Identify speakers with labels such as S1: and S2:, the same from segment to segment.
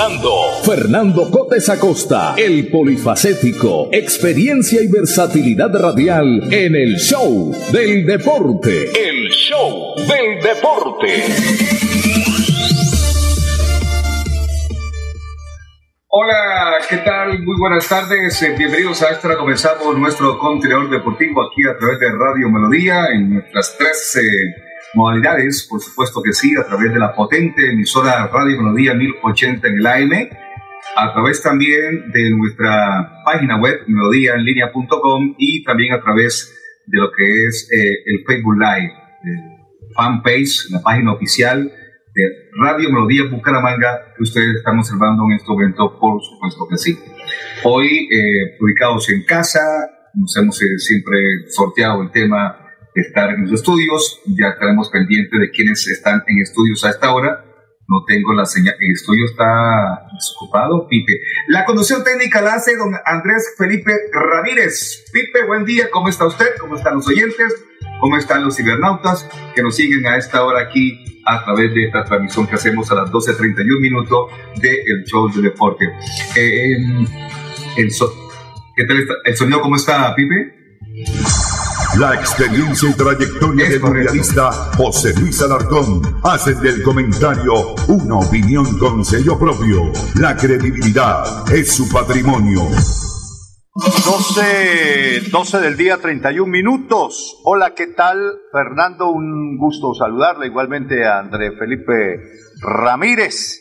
S1: Fernando. Fernando Cotes Acosta, el polifacético, experiencia y versatilidad radial en el show del deporte. El show del deporte.
S2: Hola, ¿qué tal? Muy buenas tardes. Eh, bienvenidos a esta. Comenzamos nuestro contenedor deportivo aquí a través de Radio Melodía en nuestras tres modalidades, por supuesto que sí, a través de la potente emisora Radio Melodía 1080 en el AM, a través también de nuestra página web melodíaenlínea.com y también a través de lo que es eh, el Facebook Live, el fanpage, la página oficial de Radio Melodía Bucaramanga que ustedes están observando en este momento, por supuesto que sí. Hoy, eh, ubicados en casa, nos hemos eh, siempre sorteado el tema estar en los estudios. Ya estaremos pendientes de quienes están en estudios a esta hora. No tengo la señal. El estudio está desocupado, Pipe. La conducción técnica la hace don Andrés Felipe Ramírez. Pipe, buen día. ¿Cómo está usted? ¿Cómo están los oyentes? ¿Cómo están los cibernautas que nos siguen a esta hora aquí a través de esta transmisión que hacemos a las 12.31 minutos del el show de deporte? Eh, el, ¿Qué tal está? ¿El sonido cómo está, Pipe?
S1: La experiencia y trayectoria del mundialista José Luis Alarcón hacen del comentario una opinión con sello propio. La credibilidad es su patrimonio.
S3: 12, 12 del día, 31 minutos. Hola, ¿qué tal? Fernando, un gusto saludarle. Igualmente a André Felipe Ramírez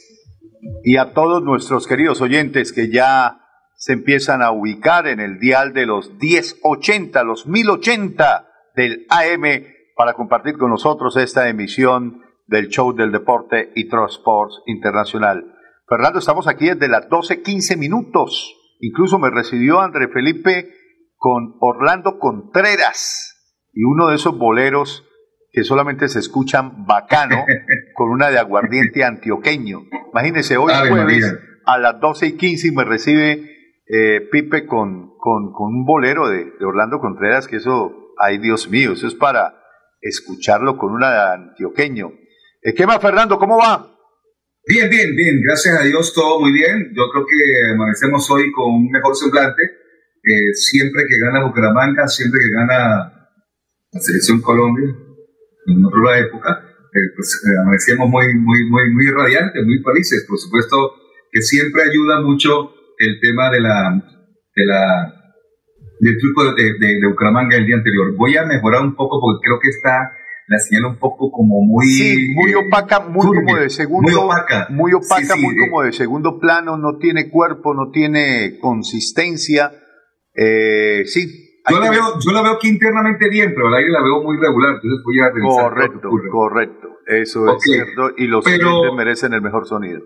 S3: y a todos nuestros queridos oyentes que ya se empiezan a ubicar en el dial de los 1080, los 1080 del AM para compartir con nosotros esta emisión del show del deporte y Sports Internacional. Fernando, estamos aquí desde las 12.15 minutos. Incluso me recibió André Felipe con Orlando Contreras y uno de esos boleros que solamente se escuchan bacano con una de aguardiente antioqueño. Imagínese, hoy jueves a las 12.15 y me recibe eh, Pipe con, con, un bolero de, Orlando Contreras, que eso, ay Dios mío, eso es para escucharlo con una antioqueño. Eh, ¿Qué más, Fernando? ¿Cómo va?
S2: Bien, bien, bien, gracias a Dios todo muy bien. Yo creo que amanecemos hoy con un mejor semblante. Eh, siempre que gana Bucaramanga, siempre que gana la selección Colombia, en otra época, pues amanecemos muy, muy, muy, muy radiantes, muy felices. Por supuesto que siempre ayuda mucho el tema de la, de la del truco de, de, de, Bucaramanga el día anterior. Voy a mejorar un poco porque creo que está la señal un poco como muy
S3: sí, muy opaca, muy como de segundo, muy opaca, muy opaca, muy eh. como de segundo plano, no tiene cuerpo, no tiene consistencia. Eh, sí.
S2: Yo la, veo, yo la veo aquí internamente bien, pero al aire la veo muy regular, entonces voy a
S3: revisar. Correcto, correcto, eso es cierto, y los clientes merecen el mejor sonido.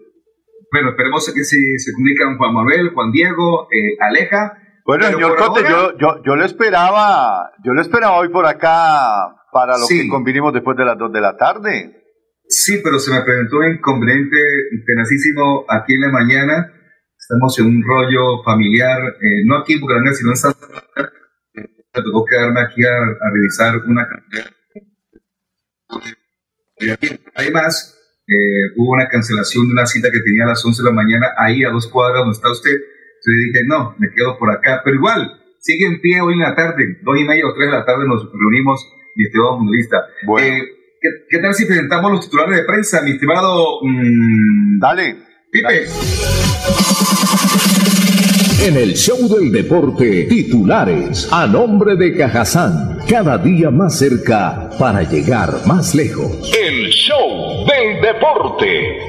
S2: Bueno, esperemos que si se comunican Juan Manuel, Juan Diego, eh, Aleja.
S3: Bueno, señor Cote, yo, yo, yo le esperaba, yo le esperaba hoy por acá para lo que convinimos después de las 2 de la tarde.
S2: Sí, pero se me presentó un inconveniente tenacísimo aquí en la mañana. Estamos en un rollo familiar, eh, no aquí en Bucaramanga, sino en Santa Me tocó quedarme aquí a, a revisar una cantidad. Además, eh, hubo una cancelación de una cita que tenía a las 11 de la mañana ahí a dos cuadras donde está usted. Entonces dije, no, me quedo por acá. Pero igual, sigue en pie hoy en la tarde, dos y media o tres de la tarde nos reunimos, mi estimado mundialista. Eh, ¿qué, tal si presentamos los titulares de prensa, mi estimado...
S3: Mm, dale. Pipe.
S1: En el show del deporte, titulares a nombre de Cajazán, cada día más cerca para llegar más lejos. El show del deporte.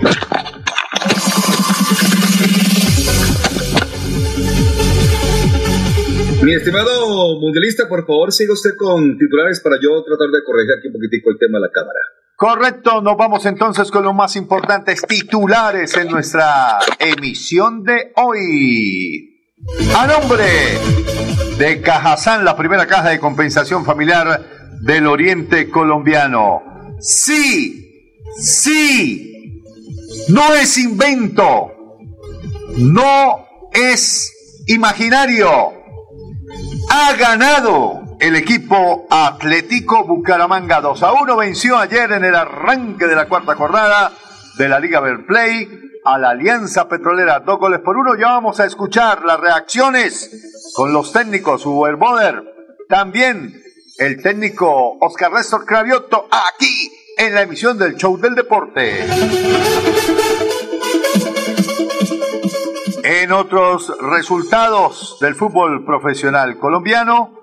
S2: Mi estimado mundialista, por favor, siga usted con titulares para yo tratar de corregir aquí un poquitico el tema de la cámara.
S3: Correcto, nos vamos entonces con los más importantes titulares en nuestra emisión de hoy. A nombre de Cajazán, la primera caja de compensación familiar del Oriente Colombiano. Sí, sí, no es invento, no es imaginario. Ha ganado el equipo Atlético Bucaramanga 2 a 1. Venció ayer en el arranque de la cuarta jornada de la Liga Play a la Alianza Petrolera. Dos goles por uno. Ya vamos a escuchar las reacciones con los técnicos Uber Boder. También el técnico Oscar Restor Cravioto aquí en la emisión del Show del Deporte. En otros resultados del fútbol profesional colombiano,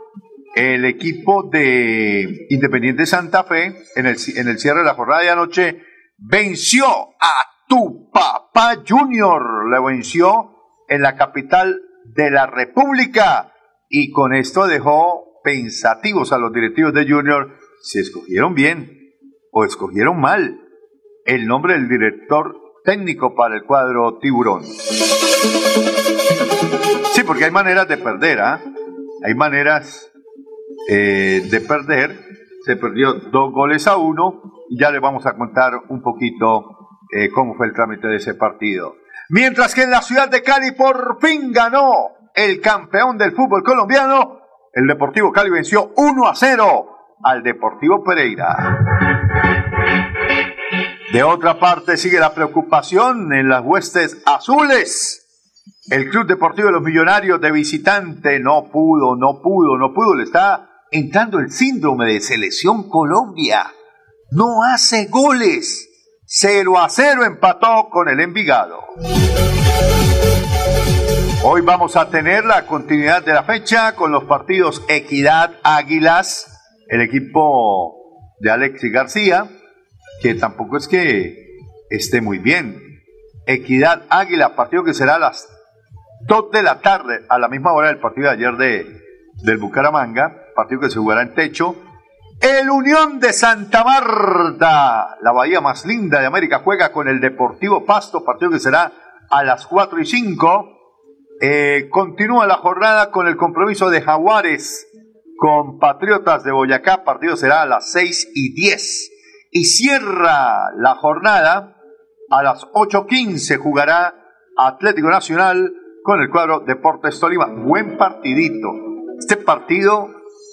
S3: el equipo de Independiente Santa Fe en el, en el cierre de la jornada de anoche venció a tu papá Junior. Le venció en la capital de la República y con esto dejó pensativos a los directivos de Junior si escogieron bien o escogieron mal el nombre del director técnico para el cuadro Tiburón. Sí, porque hay maneras de perder, ¿ah? Hay maneras eh, de perder. Se perdió dos goles a uno y ya le vamos a contar un poquito eh, cómo fue el trámite de ese partido. Mientras que en la ciudad de Cali por fin ganó el campeón del fútbol colombiano, el Deportivo Cali venció 1 a 0 al Deportivo Pereira. De otra parte sigue la preocupación en las huestes azules. El Club Deportivo de los Millonarios de visitante no pudo, no pudo, no pudo. Le está entrando el síndrome de selección Colombia. No hace goles. 0 a 0 empató con el Envigado. Hoy vamos a tener la continuidad de la fecha con los partidos Equidad Águilas, el equipo de Alexis García, que tampoco es que esté muy bien. Equidad Águila, partido que será a las 2 de la tarde, a la misma hora del partido de ayer de, del Bucaramanga, partido que se jugará en techo el Unión de Santa Marta, la bahía más linda de América, juega con el Deportivo Pasto, partido que será a las 4 y 5. Eh, continúa la jornada con el compromiso de Jaguares con Patriotas de Boyacá, partido será a las 6 y 10. Y cierra la jornada a las 8.15 jugará Atlético Nacional con el cuadro Deportes Tolima. Buen partidito. Este partido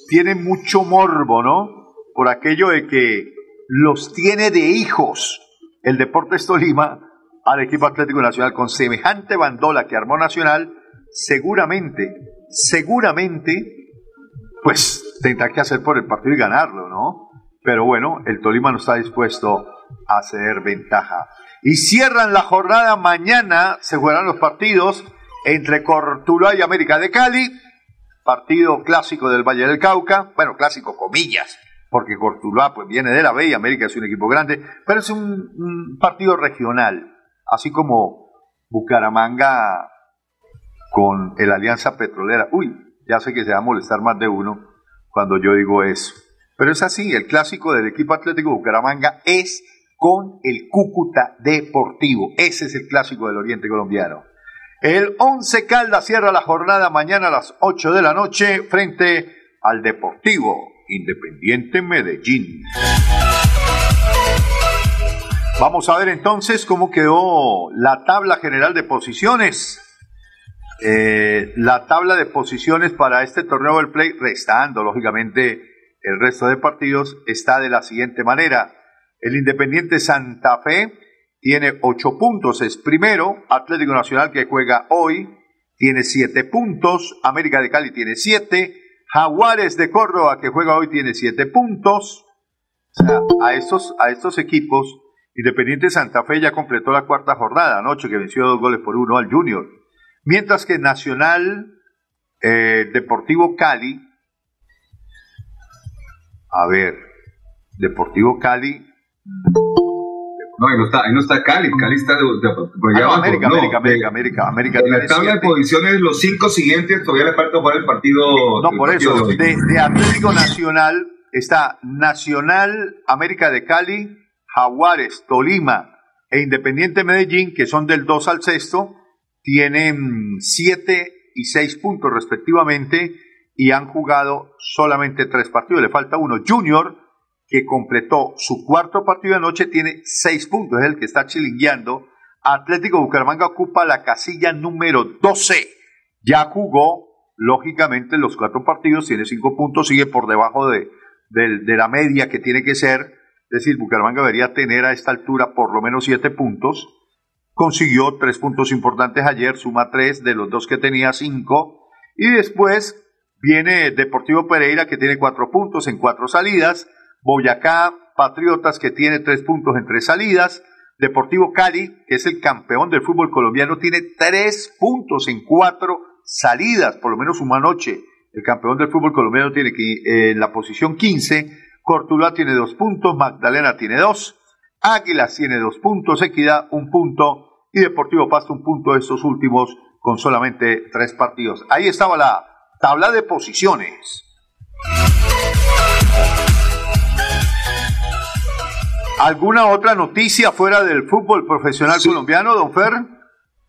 S3: tiene mucho morbo, ¿no? Por aquello de que los tiene de hijos el Deportes Tolima al equipo Atlético Nacional con semejante bandola que armó Nacional, seguramente, seguramente, pues tendrá que hacer por el partido y ganarlo, ¿no? Pero bueno, el Tolima no está dispuesto a ceder ventaja. Y cierran la jornada mañana, se jugarán los partidos entre Cortuluá y América de Cali, partido clásico del Valle del Cauca, bueno, clásico comillas, porque Cortuluá pues, viene de la B y América es un equipo grande, pero es un, partido regional, así como Bucaramanga con el Alianza Petrolera. Uy, ya sé que se va a molestar más de uno cuando yo digo eso. Pero es así, el clásico del equipo Atlético Bucaramanga es con el Cúcuta Deportivo. Ese es el clásico del Oriente Colombiano. El Once Caldas cierra la jornada mañana a las 8 de la noche frente al Deportivo Independiente Medellín. Vamos a ver entonces cómo quedó la tabla general de posiciones. Eh, la tabla de posiciones para este torneo del play, restando lógicamente el resto de partidos, está de la siguiente manera. El Independiente Santa Fe tiene ocho puntos, es primero. Atlético Nacional que juega hoy tiene siete puntos. América de Cali tiene siete. Jaguares de Córdoba, que juega hoy, tiene siete puntos. O sea, a estos, a estos equipos, Independiente Santa Fe ya completó la cuarta jornada anoche, que venció dos goles por uno al Junior. Mientras que Nacional eh, Deportivo Cali, a ver, Deportivo Cali.
S2: No, ahí no está, ahí no está Cali, Cali está de, por
S3: allá ah, abajo. América, América, América, América, América,
S2: En la tabla de posiciones, los cinco siguientes todavía le falta jugar el partido.
S3: No, por eso, de, de, Atlético Nacional está Nacional América de Cali, Jaguares, Tolima e Independiente Medellín, que son del 2 al 6, tienen 7 y 6 puntos respectivamente y han jugado solamente 3 partidos. Le falta uno. Junior, que completó su cuarto partido de noche, tiene 6 puntos, es el que está chilingueando. Atlético Bucaramanga ocupa la casilla número 12. Ya jugó, lógicamente, los cuatro partidos, tiene 5 puntos, sigue por debajo de, de, la media que tiene que ser. Es decir, Bucaramanga debería tener a esta altura por lo menos 7 puntos. Consiguió 3 puntos importantes ayer, suma 3 de los dos que tenía 5. Y después Viene Deportivo Pereira que tiene cuatro puntos en cuatro salidas. Boyacá Patriotas que tiene tres puntos en tres salidas. Deportivo Cali, que es el campeón del fútbol colombiano, tiene tres puntos en cuatro salidas, por lo menos una noche. El campeón del fútbol colombiano tiene que eh, en la posición 15. Cortuluá tiene dos puntos, Magdalena tiene dos, Águilas tiene dos puntos, Equidad un punto y Deportivo Pasto un punto, estos últimos con solamente tres partidos. Ahí estaba la tabla de posiciones. ¿Alguna otra noticia fuera del fútbol profesional colombiano, don Fer?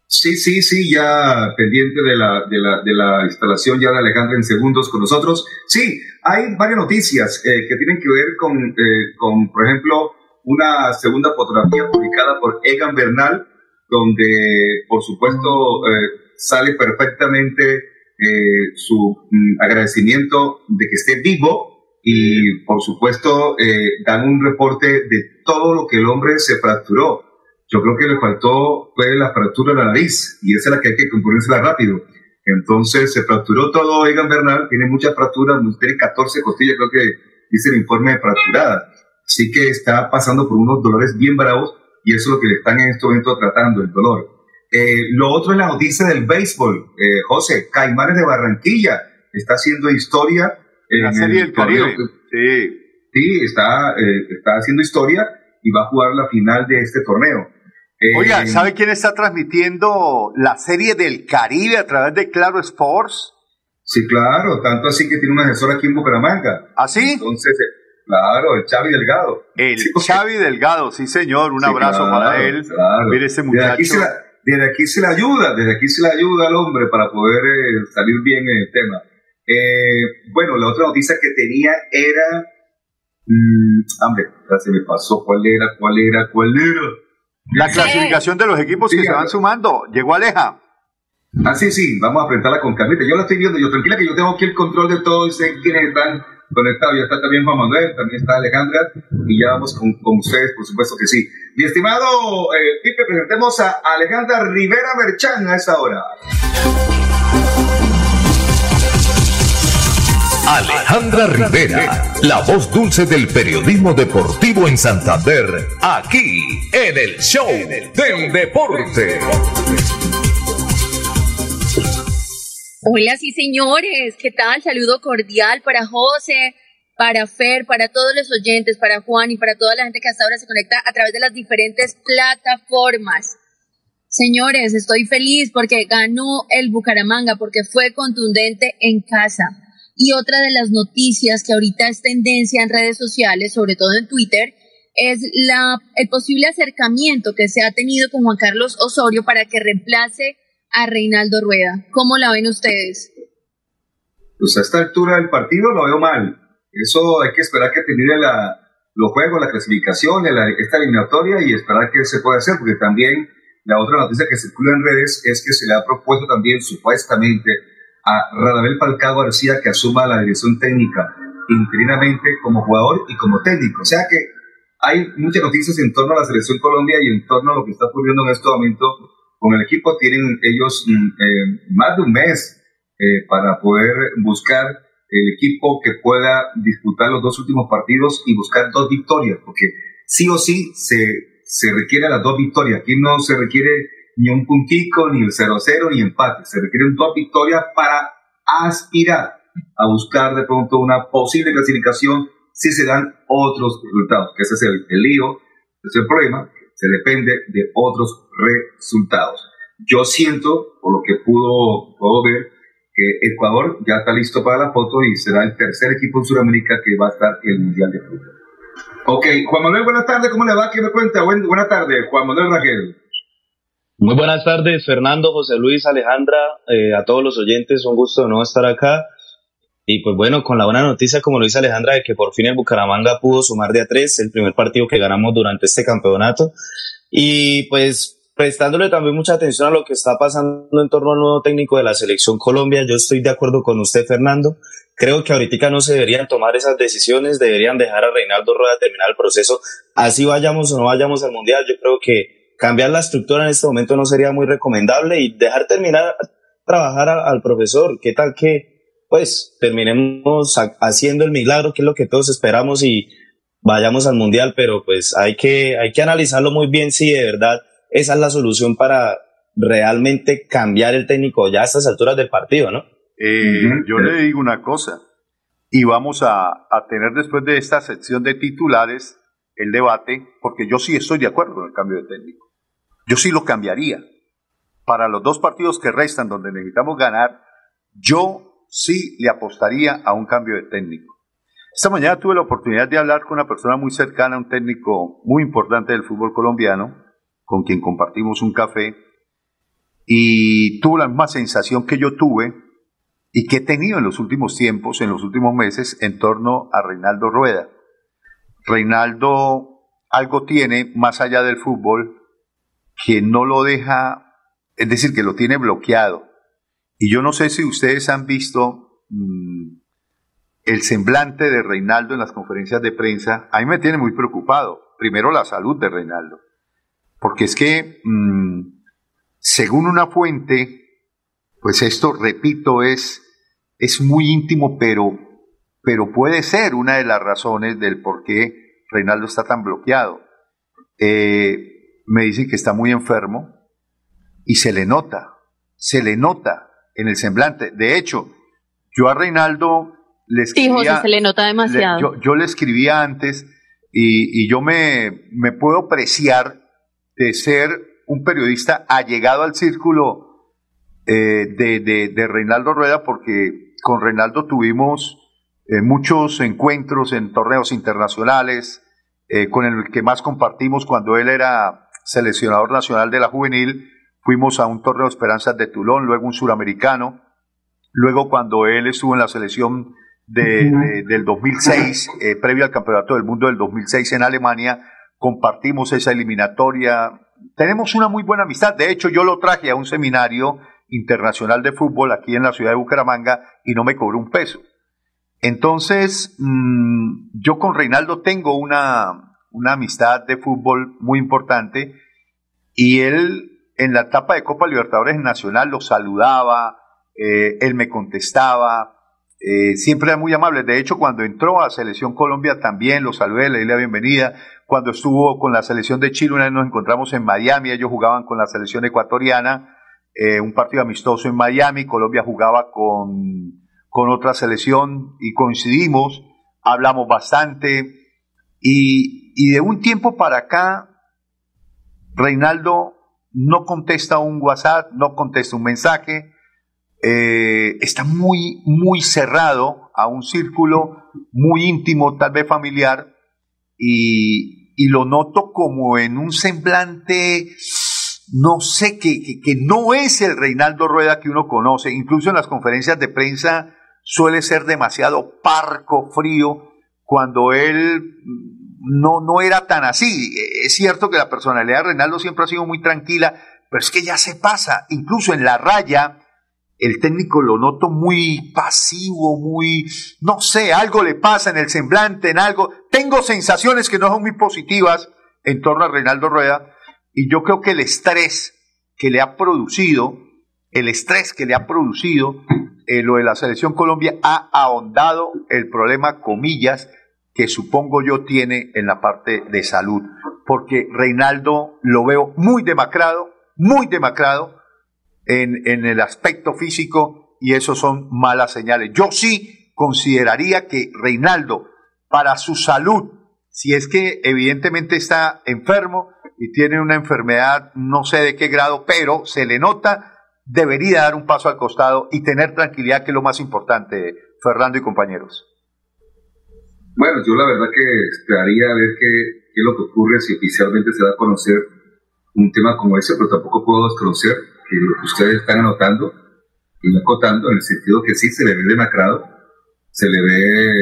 S2: Sí, sí, sí, ya pendiente de la, de la, de la instalación ya de Alejandra en segundos con nosotros. Sí, hay varias noticias eh, que tienen que ver con, eh, con, por ejemplo, una segunda fotografía publicada por Egan Bernal, donde, por supuesto, eh, sale perfectamente eh, su mm, agradecimiento de que esté vivo y por supuesto eh, dan un reporte de todo lo que el hombre se fracturó. Yo creo que le faltó fue la fractura de la nariz y esa es la que hay que componérsela rápido. Entonces se fracturó todo Egan Bernal, tiene muchas fracturas, tiene 14 costillas, creo que dice el informe de fracturada. Así que está pasando por unos dolores bien bravos y eso es lo que le están en este momento tratando, el dolor. Eh, lo otro es la noticia del béisbol. Eh, José, Caimanes de Barranquilla está haciendo historia.
S3: En la Serie del Caribe.
S2: Sí. Sí, está, eh, está haciendo historia y va a jugar la final de este torneo.
S3: Oiga, ¿sabe quién está transmitiendo la Serie del Caribe a través de Claro Sports?
S2: Sí, claro, tanto así que tiene un asesor aquí en Bucaramanga.
S3: ¿Ah, sí?
S2: Entonces, claro, el Xavi Delgado.
S3: El Xavi Delgado, sí señor, un abrazo para él. Mire ese muchacho
S2: desde aquí se le ayuda, desde aquí se le ayuda al hombre para poder eh, salir bien en el tema. Eh, bueno, la otra noticia que tenía era, mmm, hombre, ya se me pasó, ¿cuál era, cuál era, cuál era?
S3: La clasificación de los equipos que se van sumando. Llegó Aleja.
S2: Ah, sí, sí, vamos a enfrentarla con Carlita. Yo la estoy viendo, yo tranquila que yo tengo aquí el control de todo y sé quiénes están conectado. Ya está también Juan Manuel, también está Alejandra y ya vamos con, con ustedes, por supuesto que sí. Mi estimado eh, Pipe, presentemos a Alejandra Rivera Merchan a esta hora.
S1: Alejandra Rivera, la voz dulce del periodismo deportivo en Santander, aquí en el show del deporte.
S4: Hola, sí, señores. ¿Qué tal? Saludo cordial para José, para Fer, para todos los oyentes, para Juan y para toda la gente que hasta ahora se conecta a través de las diferentes plataformas. Señores, estoy feliz porque ganó el Bucaramanga, porque fue contundente en casa. Y otra de las noticias que ahorita es tendencia en redes sociales, sobre todo en Twitter, es la, el posible acercamiento que se ha tenido con Juan Carlos Osorio para que reemplace a Reinaldo Rueda. ¿Cómo la ven ustedes?
S2: Pues a esta altura del partido lo veo mal. Eso hay que esperar que termine la, los juegos, la clasificación, la, esta eliminatoria y esperar que se pueda hacer, porque también la otra noticia que circula en redes es que se le ha propuesto también supuestamente a Radamel Falcao García que asuma la dirección técnica interinamente como jugador y como técnico. O sea que hay muchas noticias en torno a la selección Colombia y en torno a lo que está ocurriendo en este momento con el equipo tienen ellos mm, eh, más de un mes eh, para poder buscar el equipo que pueda disputar los dos últimos partidos y buscar dos victorias, porque sí o sí se, se requiere las dos victorias. Aquí no se requiere ni un puntico, ni el 0-0, ni empate. Se requiere un dos victorias para aspirar a buscar de pronto una posible clasificación si se dan otros resultados, que ese es el, el lío, ese es el problema, se depende de otros resultados. Yo siento, por lo que pudo, puedo ver, que Ecuador ya está listo para la foto y será el tercer equipo en Sudamérica que va a estar en el Mundial de Fútbol. Ok, Juan Manuel, buenas tardes, ¿cómo le va? ¿Qué me cuenta? Buen, buenas tardes, Juan Manuel Raquel.
S5: Muy buenas tardes, Fernando, José Luis, Alejandra, eh, a todos los oyentes, un gusto de no estar acá. Y pues bueno, con la buena noticia, como lo dice Alejandra, de que por fin el Bucaramanga pudo sumar de a tres, el primer partido que ganamos durante este campeonato. Y pues prestándole también mucha atención a lo que está pasando en torno al nuevo técnico de la selección Colombia. Yo estoy de acuerdo con usted, Fernando. Creo que ahorita no se deberían tomar esas decisiones, deberían dejar a Reinaldo Rueda terminar el proceso. Así vayamos o no vayamos al Mundial, yo creo que cambiar la estructura en este momento no sería muy recomendable y dejar terminar trabajar al profesor. ¿Qué tal que, pues, terminemos haciendo el milagro, que es lo que todos esperamos y vayamos al Mundial? Pero pues hay que, hay que analizarlo muy bien si de verdad esa es la solución para realmente cambiar el técnico ya a estas alturas del partido, ¿no?
S3: Eh, yo le digo una cosa, y vamos a, a, tener después de esta sección de titulares el debate, porque yo sí estoy de acuerdo con el cambio de técnico. Yo sí lo cambiaría. Para los dos partidos que restan donde necesitamos ganar, yo sí le apostaría a un cambio de técnico. Esta mañana tuve la oportunidad de hablar con una persona muy cercana, un técnico muy importante del fútbol colombiano, con quien compartimos un café, y tuvo la misma sensación que yo tuve y que he tenido en los últimos tiempos, en los últimos meses, en torno a Reinaldo Rueda. Reinaldo algo tiene más allá del fútbol que no lo deja, es decir, que lo tiene bloqueado. Y yo no sé si ustedes han visto mmm, el semblante de Reinaldo en las conferencias de prensa. A mí me tiene muy preocupado. Primero la salud de Reinaldo. Porque es que, mmm, según una fuente, pues esto, repito, es, es muy íntimo, pero, pero puede ser una de las razones del por qué Reinaldo está tan bloqueado. Eh, me dicen que está muy enfermo y se le nota, se le nota en el semblante. De hecho, yo a Reinaldo le escribía...
S4: Sí, se le nota demasiado.
S3: Le, yo, yo, le escribía antes y, y yo me, me puedo apreciar de ser un periodista allegado al círculo eh, de, de, de, Reinaldo Rueda, porque con Reinaldo tuvimos eh, muchos encuentros en torneos internacionales, eh, con el que más compartimos cuando él era seleccionador nacional de la juvenil, fuimos a un torneo de esperanzas de Tulón, luego un suramericano, luego cuando él estuvo en la selección de, de, del 2006, eh, previo al Campeonato del Mundo del 2006 en Alemania, compartimos esa eliminatoria, tenemos una muy buena amistad, de hecho yo lo traje a un seminario internacional de fútbol aquí en la ciudad de Bucaramanga y no me cobró un peso. Entonces, mmm, yo con Reinaldo tengo una, una amistad de fútbol muy importante y él en la etapa de Copa Libertadores Nacional lo saludaba, eh, él me contestaba, eh, siempre era muy amable. De hecho, cuando entró a Selección Colombia también lo saludé, le di la bienvenida. Cuando estuvo con la selección de Chile, una vez nos encontramos en Miami, ellos jugaban con la selección ecuatoriana, eh, un partido amistoso en Miami, Colombia jugaba con, con otra selección y coincidimos, hablamos bastante. Y, y de un tiempo para acá, Reinaldo no contesta un WhatsApp, no contesta un mensaje, eh, está muy, muy cerrado a un círculo muy íntimo, tal vez familiar, y, lo noto como en un semblante, no sé, que, que, que, no es el Reinaldo Rueda que uno conoce, incluso en las conferencias de prensa suele ser demasiado parco, frío, cuando él no, no era tan así. Es cierto que la personalidad de Reinaldo siempre ha sido muy tranquila, pero es que ya se pasa, incluso en la raya, el técnico lo noto muy pasivo, muy, no sé, algo le pasa en el semblante, en algo. Tengo sensaciones que no son muy positivas en torno a Reinaldo Rueda y yo creo que el estrés que le ha producido, el estrés que le ha producido eh, lo de la selección Colombia ha ahondado el problema, comillas, que supongo yo tiene en la parte de salud, porque Reinaldo lo veo muy demacrado, muy demacrado en, en el aspecto físico y eso son malas señales. Yo sí consideraría que Reinaldo, para su salud, si es que evidentemente está enfermo y tiene una enfermedad, no sé de qué grado, pero se le nota, debería dar un paso al costado y tener tranquilidad, que es lo más importante, Fernando y compañeros.
S2: Bueno, yo la verdad que esperaría ver qué, qué es lo que ocurre si oficialmente se da a conocer un tema como ese, pero tampoco puedo desconocer que lo que ustedes están anotando y acotando en el sentido que sí se le ve demacrado, se le ve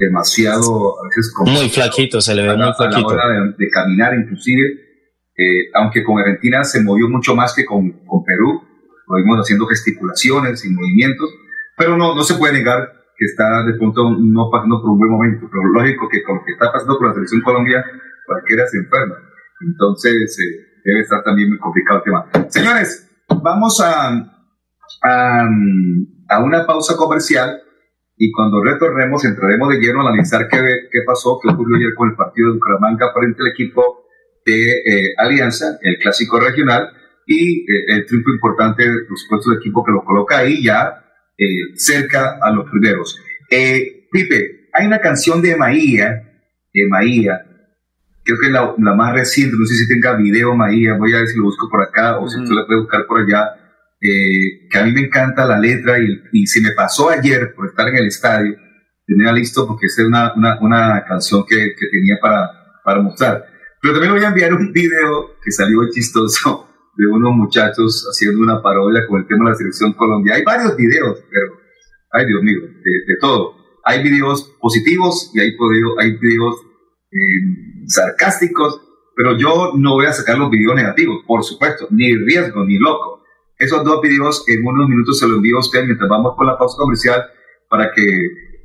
S2: demasiado, a veces como...
S5: Muy flaquito, se le ve muy flaquito.
S2: A la hora de, caminar inclusive, eh, aunque con Argentina se movió mucho más que con, con Perú, lo vimos haciendo gesticulaciones y movimientos, pero no, no se puede negar que está de pronto no pasando por un buen momento, pero lógico que con lo que está pasando con la selección Colombia, cualquiera se enferma. Entonces, eh, debe estar también muy complicado el tema. Señores, vamos a, a, a una pausa comercial y cuando retornemos entraremos de lleno a analizar qué, qué pasó, qué ocurrió ayer con el partido de Bucaramanga frente al equipo de eh, Alianza, el clásico regional, y eh, el triunfo importante, por supuesto, del equipo que lo coloca ahí ya eh, cerca a los primeros. Pipe, hay una canción de Maía, de Maía, creo que es la, la, más reciente, no sé si tenga video Maía, voy a ver si lo busco por acá o si tú la puedes buscar por allá eh, que a mí me encanta la letra y, y, se me pasó ayer por estar en el estadio, tenía listo porque es una, una, una canción que, que, tenía para, para mostrar. Pero también voy a enviar un video que salió chistoso de unos muchachos haciendo una parodia con el tema de la selección Colombia. Hay varios videos, pero, ay Dios mío, de, de todo. Hay videos positivos y hay, hay videos eh, sarcásticos, pero yo no voy a sacar los videos negativos, por supuesto, ni riesgo, ni loco esos dos videos en unos minutos se los envío a usted mientras vamos con la pausa comercial para que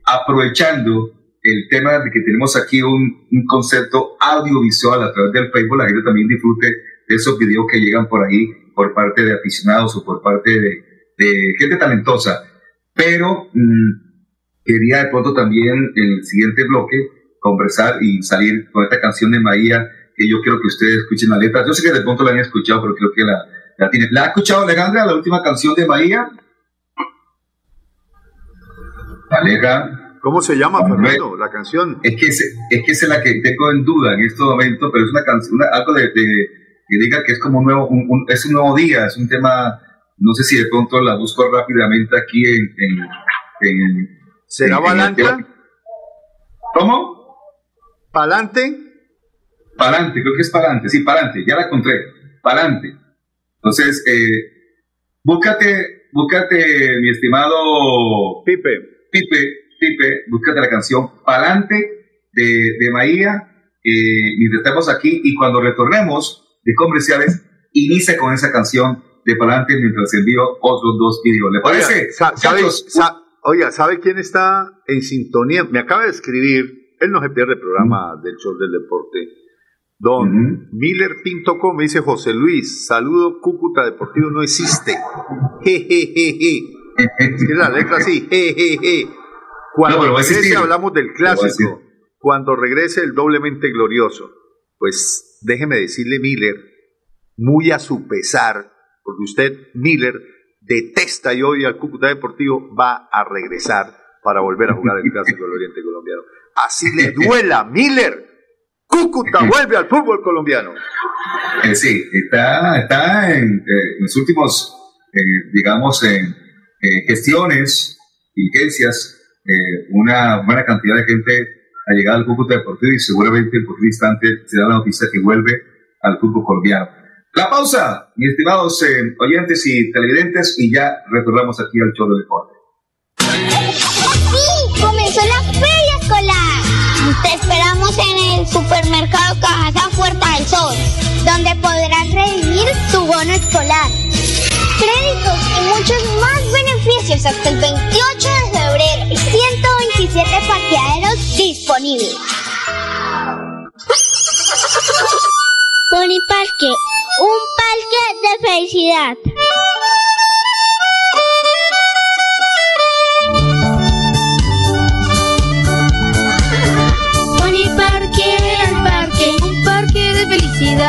S2: aprovechando el tema de que tenemos aquí un, un concepto audiovisual a través del Facebook, la gente también disfrute esos videos que llegan por ahí por parte de aficionados o por parte de, de gente talentosa. Pero mmm, quería de pronto también en el siguiente bloque conversar y salir con esta canción de María que yo quiero que ustedes escuchen la letra. Yo sé que de pronto la han escuchado, pero creo que la, la, tiene. ¿La ha escuchado Alejandra, la última canción de Bahía? Aleja.
S3: ¿Cómo se llama, Fernando, la canción?
S2: Es que, es, es que es la que tengo en duda en este momento, pero es una canción, algo de, de, que diga que es como un nuevo, un, un, es un nuevo día, es un tema, no sé si de pronto la busco rápidamente aquí en... en, en
S3: ¿Será Balante?
S2: ¿Cómo?
S3: ¿Palante?
S2: Palante, creo que es Palante, sí, Palante, ya la encontré, Palante. Entonces, eh, búscate, búscate, mi estimado
S3: Pipe,
S2: Pipe, Pipe, búscate la canción Palante de, de Maía, eh, mientras estamos aquí, y cuando retornemos de comerciales, inicia con esa canción de Palante mientras envío otros dos videos. ¿Le parece?
S3: Oiga, sa ¿sabe, sa oiga, ¿sabe quién está en sintonía? Me acaba de escribir, él no se pierde el programa mm. del show del deporte Don uh -huh. Miller Pinto me dice José Luis, saludo Cúcuta Deportivo no existe. Jejeje. Es la letra así, jejeje. Cuando no, regrese hablamos del clásico. Cuando regrese el doblemente glorioso. Pues déjeme decirle Miller, muy a su pesar, porque usted, Miller, detesta y odia al Cúcuta Deportivo, va a regresar para volver a jugar el clásico del Oriente Colombiano. Así le duela, Miller. Cúcuta vuelve al fútbol colombiano.
S2: Eh, sí, está, está en, eh, en los últimos, eh, digamos, en eh, gestiones, diligencias, una buena cantidad de gente ha llegado al Cúcuta Deportivo y seguramente en cualquier instante se da la noticia que vuelve al fútbol colombiano. La pausa, mis estimados oyentes y televidentes, y ya retornamos aquí al show del deporte.
S6: ¡Sí! ¡Comenzó la feria escolar! Te esperamos en el supermercado Caja Puerta del Sol, donde podrás redimir tu bono escolar. Créditos y muchos más beneficios hasta el 28 de disponibles. Pony Parque, un parque de felicidad.
S7: Parque, el parque, un parque de felicidad.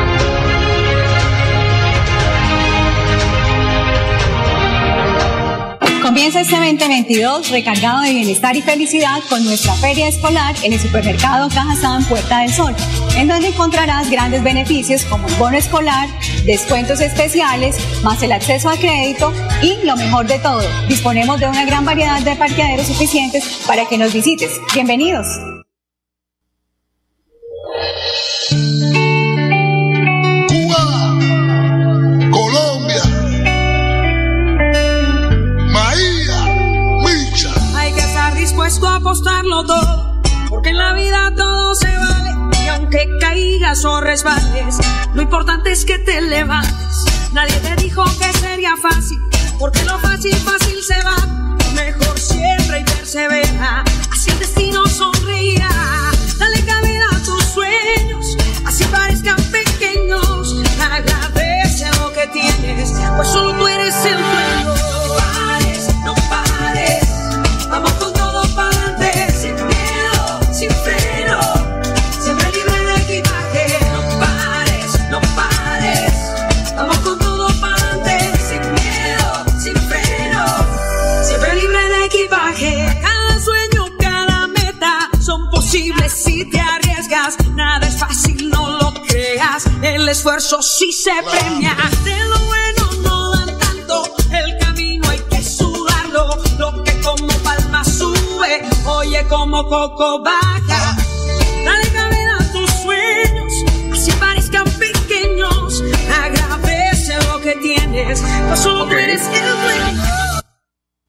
S8: Comienza este 2022 recargado de bienestar y felicidad con nuestra feria escolar en el supermercado Cajazán Puerta del Sol, en donde encontrarás grandes beneficios como el bono escolar, descuentos especiales, más el acceso a crédito y lo mejor de todo, disponemos de una gran variedad de parqueaderos suficientes para que nos visites. Bienvenidos.
S9: Porque en la vida todo se vale. Y aunque caigas o resbales, lo importante es que te levantes. Nadie te dijo que sería fácil, porque lo fácil, fácil se va. Mejor siempre y persevera, así el destino sonreirá. Dale cabida a tus sueños, así parezcan pequeños. Agradece lo que tienes, pues solo tú eres el si te arriesgas. Nada es fácil, no lo creas. El esfuerzo sí se premia. De lo bueno no dan tanto, el camino hay que sudarlo. Lo que como palma sube, oye como coco baja. Dale cabida a tus sueños, así parezcan pequeños. Agradece lo que tienes, no solo tú eres el dueño.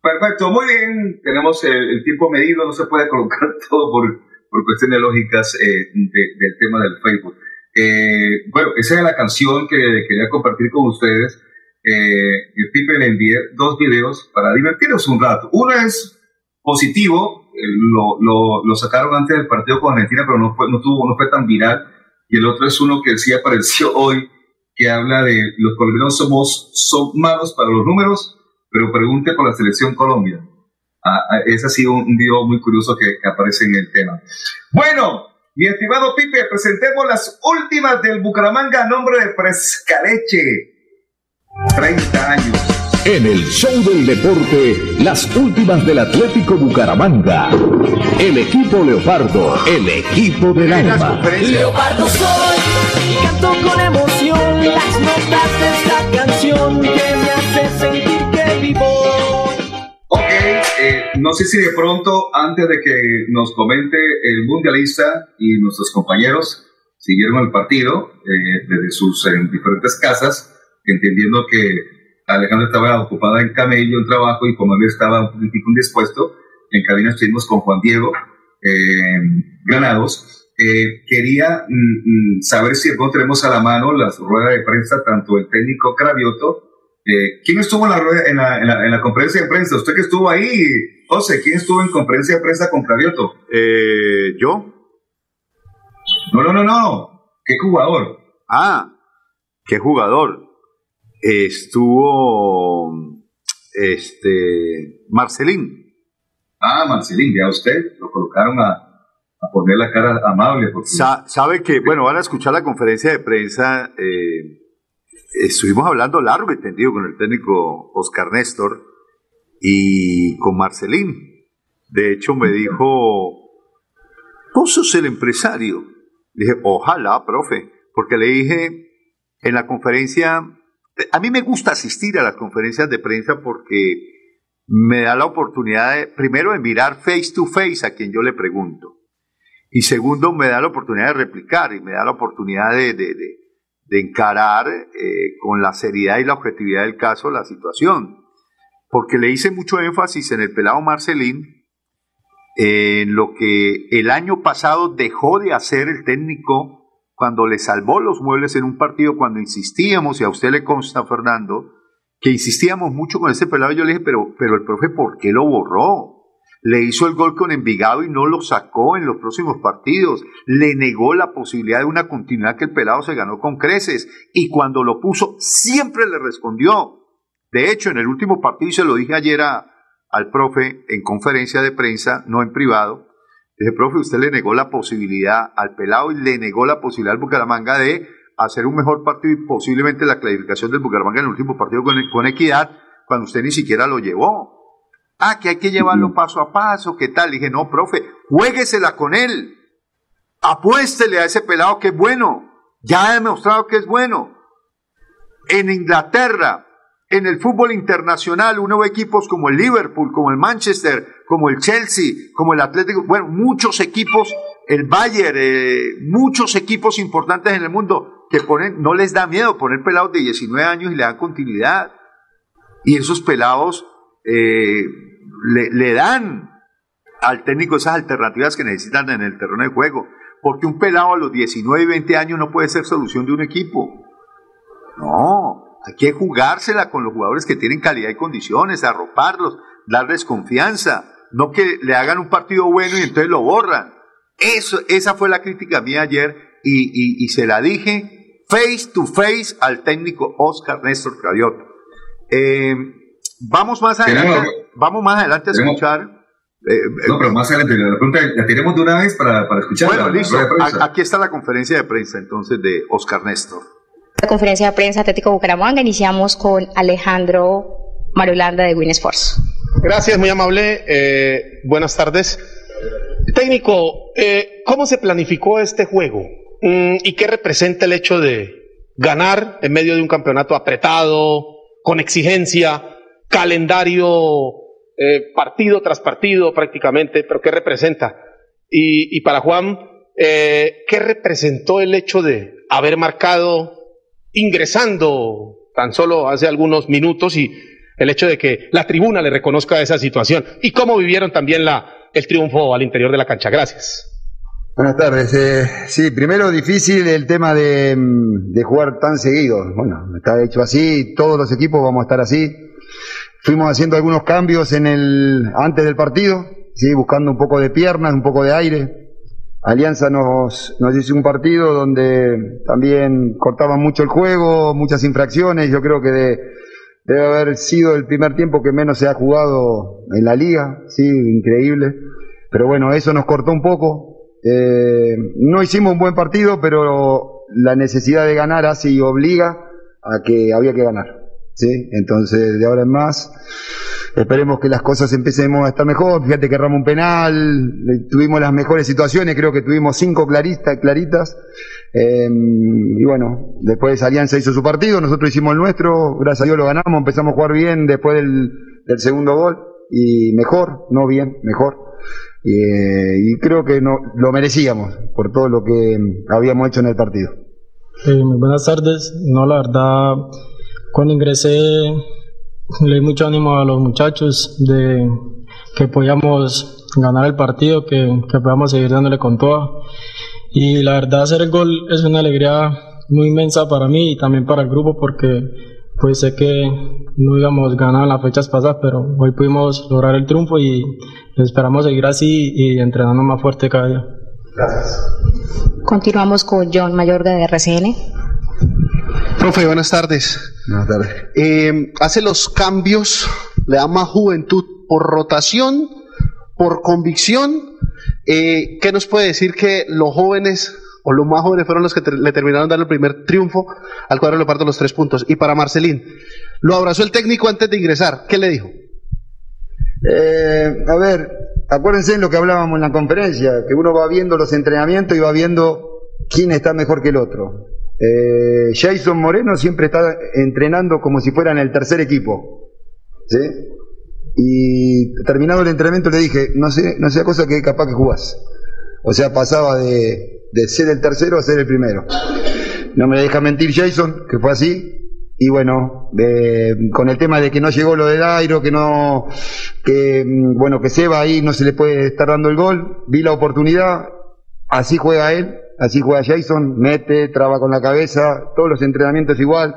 S2: Perfecto, muy bien. Tenemos el, tiempo medido, no se puede colocar todo por, por cuestiones lógicas eh, del tema del Facebook. Eh, bueno, esa es la canción que quería compartir con ustedes. Eh, el Pipe le envié dos videos para divertirnos un rato. Uno es positivo, lo, lo, lo, sacaron antes del partido con Argentina, pero no fue, no, tuvo, no fue tan viral. Y el otro es uno que sí apareció hoy, que habla de los colombianos somos son malos para los números, pero pregunte por la selección Colombia. Ah, ah es así un, un video muy curioso que, que aparece en el tema. Bueno, mi estimado Pipe, presentemos las últimas del Bucaramanga a nombre de Frescaleche. 30 años.
S1: En el show del deporte, las últimas del Atlético Bucaramanga. El equipo Leopardo, el equipo del alma.
S9: Leopardo soy, canto con emoción las notas de esta canción que
S2: no sé si de pronto, antes de que nos comente el mundialista y nuestros compañeros, siguieron el partido eh, desde sus eh, diferentes casas, entendiendo que Alejandro estaba ocupada en camello, en trabajo, y como él estaba un poquitico indispuesto, en cabina estuvimos con Juan Diego Granados. quería mm, mm, saber si encontremos a la mano las ruedas de prensa, tanto el técnico Cravioto, eh, ¿Quién estuvo en la, en, la, en, la, conferencia de prensa? ¿Usted que estuvo ahí, José? ¿Quién estuvo en conferencia de prensa con Cravioto?
S3: Eh, ¿Yo?
S2: No, no, no, no. ¿Qué jugador?
S3: Ah, ¿qué jugador? Estuvo este Marcelín.
S2: Ah, Marcelín, ya usted lo colocaron a, a poner la cara amable.
S3: sabe que, bueno, van a escuchar la conferencia de prensa. Eh, estuvimos hablando largo y tendido con el técnico Oscar Néstor y con Marcelín. De hecho, me dijo, vos sos el empresario. Le dije, ojalá, profe, porque le dije en la conferencia, a mí me gusta asistir a las conferencias de prensa porque me da la oportunidad, de, primero, de mirar face to face a quien yo le pregunto. Y segundo, me da la oportunidad de replicar y me da la oportunidad de de encarar eh, con la seriedad y la objetividad del caso la situación. Porque le hice mucho énfasis en el pelado Marcelín, en lo que el año pasado dejó de hacer el técnico cuando le salvó los muebles en un partido, cuando insistíamos, y a usted le consta, Fernando, que insistíamos mucho con ese pelado, yo le dije, pero, pero el profe, ¿por qué lo borró? le hizo el gol con Envigado y no lo sacó en los próximos partidos, le negó la posibilidad de una continuidad que el pelado se ganó con creces y cuando lo puso siempre le respondió. De hecho, en el último partido, y se lo dije ayer al profe en conferencia de prensa, no en privado, dije, profe, usted le negó la posibilidad al pelado y le negó la posibilidad al Bucaramanga de hacer un mejor partido y posiblemente la clasificación del Bucaramanga en el último partido con, con Equidad, cuando usted ni siquiera lo llevó. Ah, que hay que llevarlo paso a paso, ¿qué tal? dije, no, profe, juéguesela con él. Apuéstele a ese pelado que es bueno. Ya ha demostrado que es bueno. En Inglaterra, en el fútbol internacional, uno ve equipos como el Liverpool, como el Manchester, como el Chelsea, como el Atlético, bueno, muchos equipos, el Bayern, eh, muchos equipos importantes en el mundo que ponen, no les da miedo poner pelados de 19 años y le dan continuidad. Y esos pelados eh, le, dan al técnico esas alternativas que necesitan en el terreno de juego. Porque un pelado a los 19 y 20 años no puede ser solución de un equipo. No, hay que jugársela con los jugadores que tienen calidad y condiciones, arroparlos, darles confianza. No que le hagan un partido bueno y entonces lo borran. Eso, esa fue la crítica mía ayer y, se la dije face to face al técnico Oscar Néstor Craviot. Eh, vamos más adelante vamos más adelante a escuchar.
S2: Eh, no, pero más adelante, la pregunta la tenemos de una vez para, para escuchar.
S3: Bueno, listo. Aquí está la conferencia de prensa entonces de Oscar Néstor.
S10: Conferencia de prensa Atlético Bucaramanga iniciamos con Alejandro Marulanda de Sports.
S11: Gracias, muy amable. Eh, buenas tardes. Técnico, eh, ¿cómo se planificó este juego? Mm, ¿Y qué representa el hecho de ganar en medio de un campeonato apretado, con exigencia? calendario eh, partido tras partido prácticamente, pero ¿qué representa? Y, para Juan, ¿qué representó el hecho de haber marcado ingresando tan solo hace algunos minutos y el hecho de que la tribuna le reconozca esa situación y cómo vivieron también la, el triunfo al interior de la cancha. Gracias.
S12: Buenas tardes. Eh, sí, primero difícil el tema de, mm, de, jugar tan seguido. Bueno, está hecho así, todos los equipos vamos a estar así. Fuimos haciendo algunos cambios en el antes del partido, sí, buscando un poco de piernas, un poco de aire. Alianza nos, nos hizo un partido donde también cortaban mucho el juego, muchas infracciones. Yo creo que de, debe haber sido el primer tiempo que menos se ha jugado en la liga, sí, increíble. Pero bueno, eso nos cortó un poco, eh, no hicimos un buen partido, pero la necesidad de ganar así y obliga a que había que ganar. ¿Sí? Entonces, de ahora en más, esperemos que las cosas empecemos a estar mejor. Fíjate que erramos un penal, tuvimos las mejores situaciones, creo que tuvimos cinco claristas, claritas. Eh, y bueno, después Alianza hizo su partido, nosotros hicimos el nuestro, gracias a Dios lo ganamos, empezamos a jugar bien después del, segundo gol y mejor, no bien, mejor. Eh, y creo que no, lo merecíamos por todo lo que habíamos hecho en el partido.
S13: Eh, buenas tardes. No, la verdad, cuando ingresé le di mucho ánimo a los muchachos de que podíamos ganar el partido, que, que podíamos seguir dándole con todo. Y la verdad, hacer el gol es una alegría muy inmensa para mí y también para el grupo porque pues sé que no íbamos ganar las fechas pasadas, pero hoy pudimos lograr el triunfo y esperamos seguir así y entrenando más fuerte cada día.
S10: Gracias. Continuamos con John Mayor de RCN.
S11: Profe, buenas tardes.
S12: Buenas tardes.
S11: Eh, hace los cambios, le da más juventud por rotación, por convicción. Eh, ¿Qué nos puede decir que los jóvenes o los más jóvenes fueron los que le terminaron dando el primer triunfo al cuadro le parto los tres puntos. Y para Marcelín, lo abrazó el técnico antes de ingresar. ¿Qué le dijo?
S12: Eh, a ver, acuérdense en lo que hablábamos en la conferencia, que uno va viendo los entrenamientos y va viendo quién está mejor que el otro. Eh, Jason Moreno siempre está entrenando como si fuera en el tercer equipo. ¿sí? Y terminado el entrenamiento le dije, no sé, no sea cosa que capaz que jugás. O sea, pasaba de, ser el tercero a ser el primero. No me deja mentir Jason, que fue así. Y bueno, con el tema de que no llegó lo de Dairo, que no, que mm, bueno, que Seba ahí no se le puede estar dando el gol, vi la oportunidad, así juega él, así juega Jason, mete, traba con la cabeza, todos los entrenamientos igual,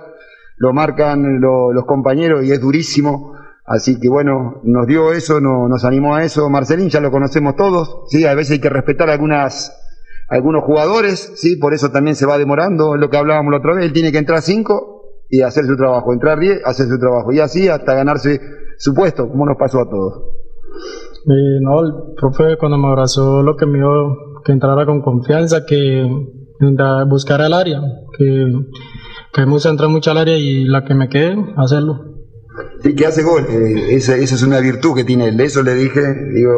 S12: lo marcan los compañeros y es durísimo. Así que bueno, nos dio eso, no, nos animó a eso. Marcelín ya lo conocemos todos, sí, a veces hay que respetar algunas algunos jugadores, sí, por eso también se va demorando, lo que hablábamos la otra vez, él tiene que entrar cinco y hacer su trabajo, entrar 10, hacer su trabajo, y así hasta ganarse su puesto, como nos pasó a todos.
S13: Eh, no, el profe cuando me abrazó lo que me dio que entrara con confianza, que buscara el área, que, que hemos entrado mucho al área y la que me quede, hacerlo.
S12: Sí, que hace gol, eh, esa, esa, es una virtud que tiene él, eso le dije, digo,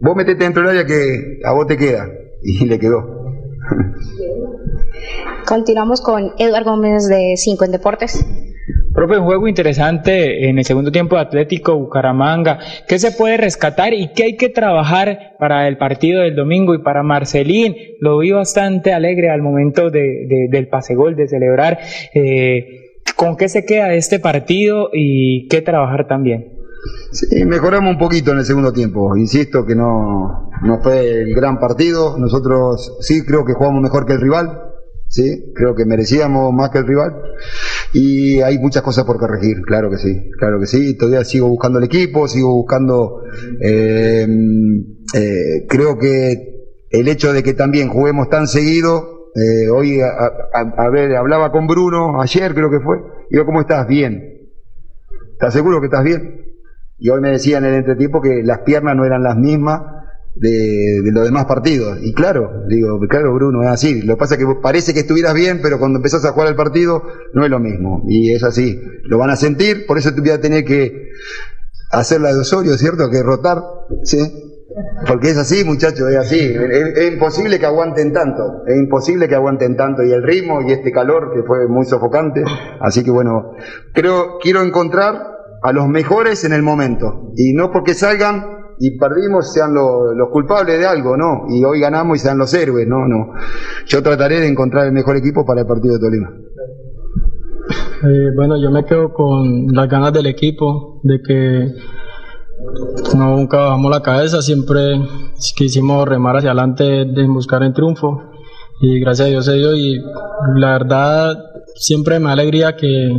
S12: vos metete dentro del área que a vos te queda, y le quedó.
S10: Continuamos con Eduardo Gómez de 5 en Deportes.
S14: Profe, un juego interesante en el segundo tiempo de Atlético Bucaramanga. ¿Qué se puede rescatar y qué hay que trabajar para el partido del domingo? Y para Marcelín, lo vi bastante alegre al momento de, del pase gol, de celebrar. Eh, ¿Con qué se queda de este partido y qué trabajar también?
S12: Sí, mejoramos un poquito en el segundo tiempo. Insisto que no, no fue el gran partido. Nosotros sí creo que jugamos mejor que el rival. Sí, creo que merecíamos más que el rival. Y hay muchas cosas por corregir, claro que sí, claro que sí. Todavía sigo buscando el equipo, sigo buscando. Eh, eh, creo que el hecho de que también juguemos tan seguido. Eh, hoy, a, ver, hablaba con Bruno ayer, creo que fue. Digo, ¿cómo estás? Bien. ¿Estás seguro que estás bien? Y hoy me decían en el entretiempo que las piernas no eran las mismas de, los demás partidos. Y claro, digo, claro, Bruno, es así. Lo que pasa es que parece que estuvieras bien, pero cuando empezás a jugar el partido no es lo mismo. Y es así. Lo van a sentir, por eso te voy a tener que hacer la de Osorio, ¿cierto? Que rotar, ¿sí? Porque es así, muchachos, es así. Es, es, imposible que aguanten tanto. Es imposible que aguanten tanto. Y el ritmo y este calor que fue muy sofocante. Así que bueno, creo, quiero encontrar a los mejores en el momento. Y no porque salgan y perdimos sean los culpables de algo, no. Y hoy ganamos y sean los héroes, no, no. Yo trataré de encontrar el mejor equipo para el partido de Tolima.
S13: Eh, bueno, yo me quedo con las ganas del equipo, de que no nunca bajamos la cabeza, siempre quisimos remar hacia adelante de buscar el triunfo y gracias a Dios se y la verdad siempre me da alegría que,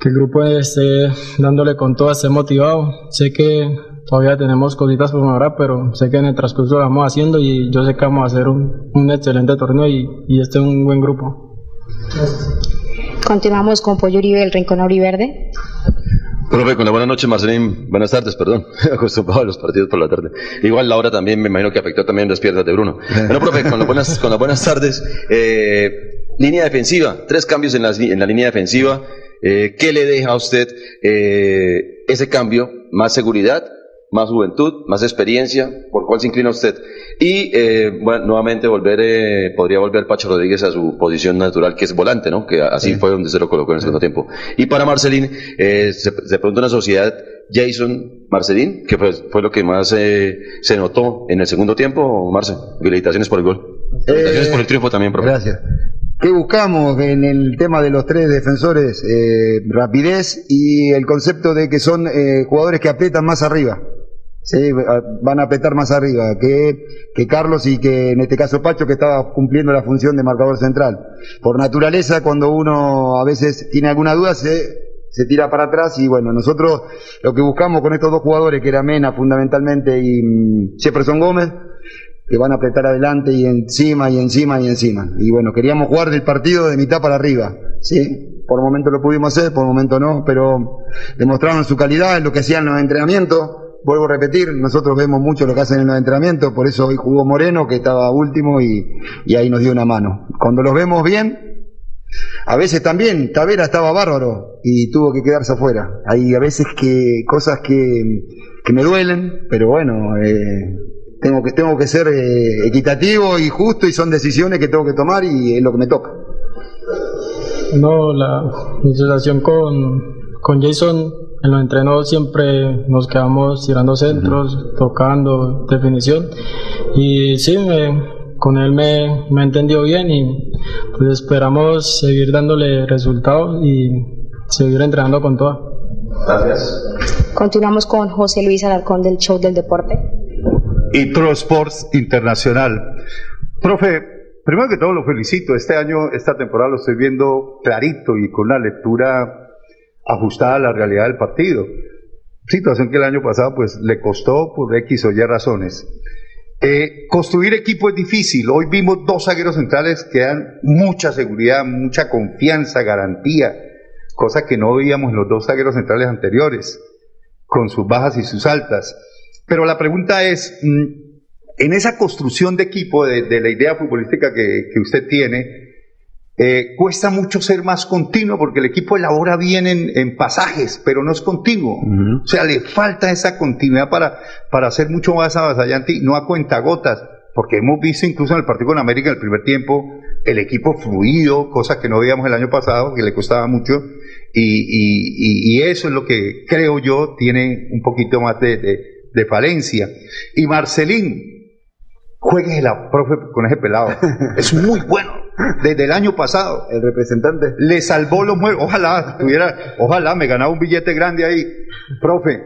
S13: que el grupo esté dándole con todo, esté motivado. Sé que todavía tenemos cositas por mejorar, pero sé que en el transcurso lo vamos haciendo y yo sé que vamos a hacer un, un excelente torneo y, y este es un buen grupo.
S10: Continuamos con Pollo Uribe, el Rincón Auriverde.
S15: Profe, con la buena noche, Marcelín. Buenas tardes, perdón. Acostumbrado a los partidos por la tarde. Igual la hora también me imagino que afectó también las piernas de Bruno. Bueno, profe, con las buenas, con las buenas tardes. Eh, línea defensiva, tres cambios en la, en la línea defensiva. Eh, ¿Qué le deja a usted eh, ese cambio? ¿Más seguridad? Más juventud, más experiencia, por cuál se inclina usted. Y eh, bueno, nuevamente volver, eh, podría volver Pacho Rodríguez a su posición natural, que es volante, ¿no? Que así fue donde se lo colocó en el segundo tiempo. Y para Marcelín, eh, se, se pregunta una sociedad Jason Marcelín, que fue, fue lo que más eh, se notó en el segundo tiempo, Marce. Felicitaciones por el gol. Felicitaciones por el triunfo también, profe.
S12: Gracias. ¿Qué buscamos en el tema de los tres defensores? Eh, rapidez y el concepto de que son eh, jugadores que aprietan más arriba. Sí, van a apretar más arriba que, que Carlos y que en este caso Pacho que estaba cumpliendo la función de marcador central. Por naturaleza, cuando uno a veces tiene alguna duda, se, se tira para atrás y bueno, nosotros lo que buscamos con estos dos jugadores, que era Mena fundamentalmente y mm, Jefferson Gómez, que van a apretar adelante y encima y encima y encima. Y bueno, queríamos jugar el partido de mitad para arriba, ¿sí? Por momento lo pudimos hacer, por momento no, pero demostraron su calidad en lo que hacían los entrenamientos. Vuelvo a repetir, nosotros vemos mucho lo que hacen en los entrenamientos, por eso hoy jugó Moreno, que estaba último, y, ahí nos dio una mano. Cuando los vemos bien, a veces también, Tavera estaba bárbaro y tuvo que quedarse afuera. Hay a veces que cosas que, que me duelen, pero bueno, eh, tengo que, tengo que ser eh, equitativo y justo y son decisiones que tengo que tomar y es lo que me toca.
S13: No, la mi relación con, con Jason en los entrenos siempre nos quedamos tirando centros, tocando definición y sí, me, con él me, me entendió bien y pues esperamos seguir dándole resultados y seguir entrenando con todo.
S15: Gracias.
S10: Continuamos con José Luis Alarcón del Show del Deporte.
S3: y Pro Sports Internacional. Profe, primero que todo lo felicito. Este año, esta temporada lo estoy viendo clarito y con una lectura ajustada a la realidad del partido. Situación que el año pasado pues le costó por X o Y razones. Eh, construir equipo es difícil. Hoy vimos dos zagueros centrales que dan mucha seguridad, mucha confianza, garantía, cosa que no veíamos en los dos zagueros centrales anteriores, con sus bajas y sus altas. Pero la pregunta es, mm, en esa construcción de equipo, de, la idea futbolística que, que usted tiene, eh, cuesta mucho ser más continuo porque el equipo elabora bien en, en pasajes, pero no es continuo. O sea, le falta esa continuidad para, para ser mucho más avasallante y no a cuentagotas, porque hemos visto incluso en el partido con América en el primer tiempo el equipo fluido, cosa que no veíamos el año pasado, que le costaba mucho, y, y- eso es lo que creo yo tiene un poquito más de, de- de falencia. Y Marcelín, jueguesela, profe, con ese pelado. Es muy bueno. Desde el año pasado.
S12: El representante.
S3: Le salvó los muebles. Ojalá tuviera, ojalá me ganaba un billete grande ahí. Profe,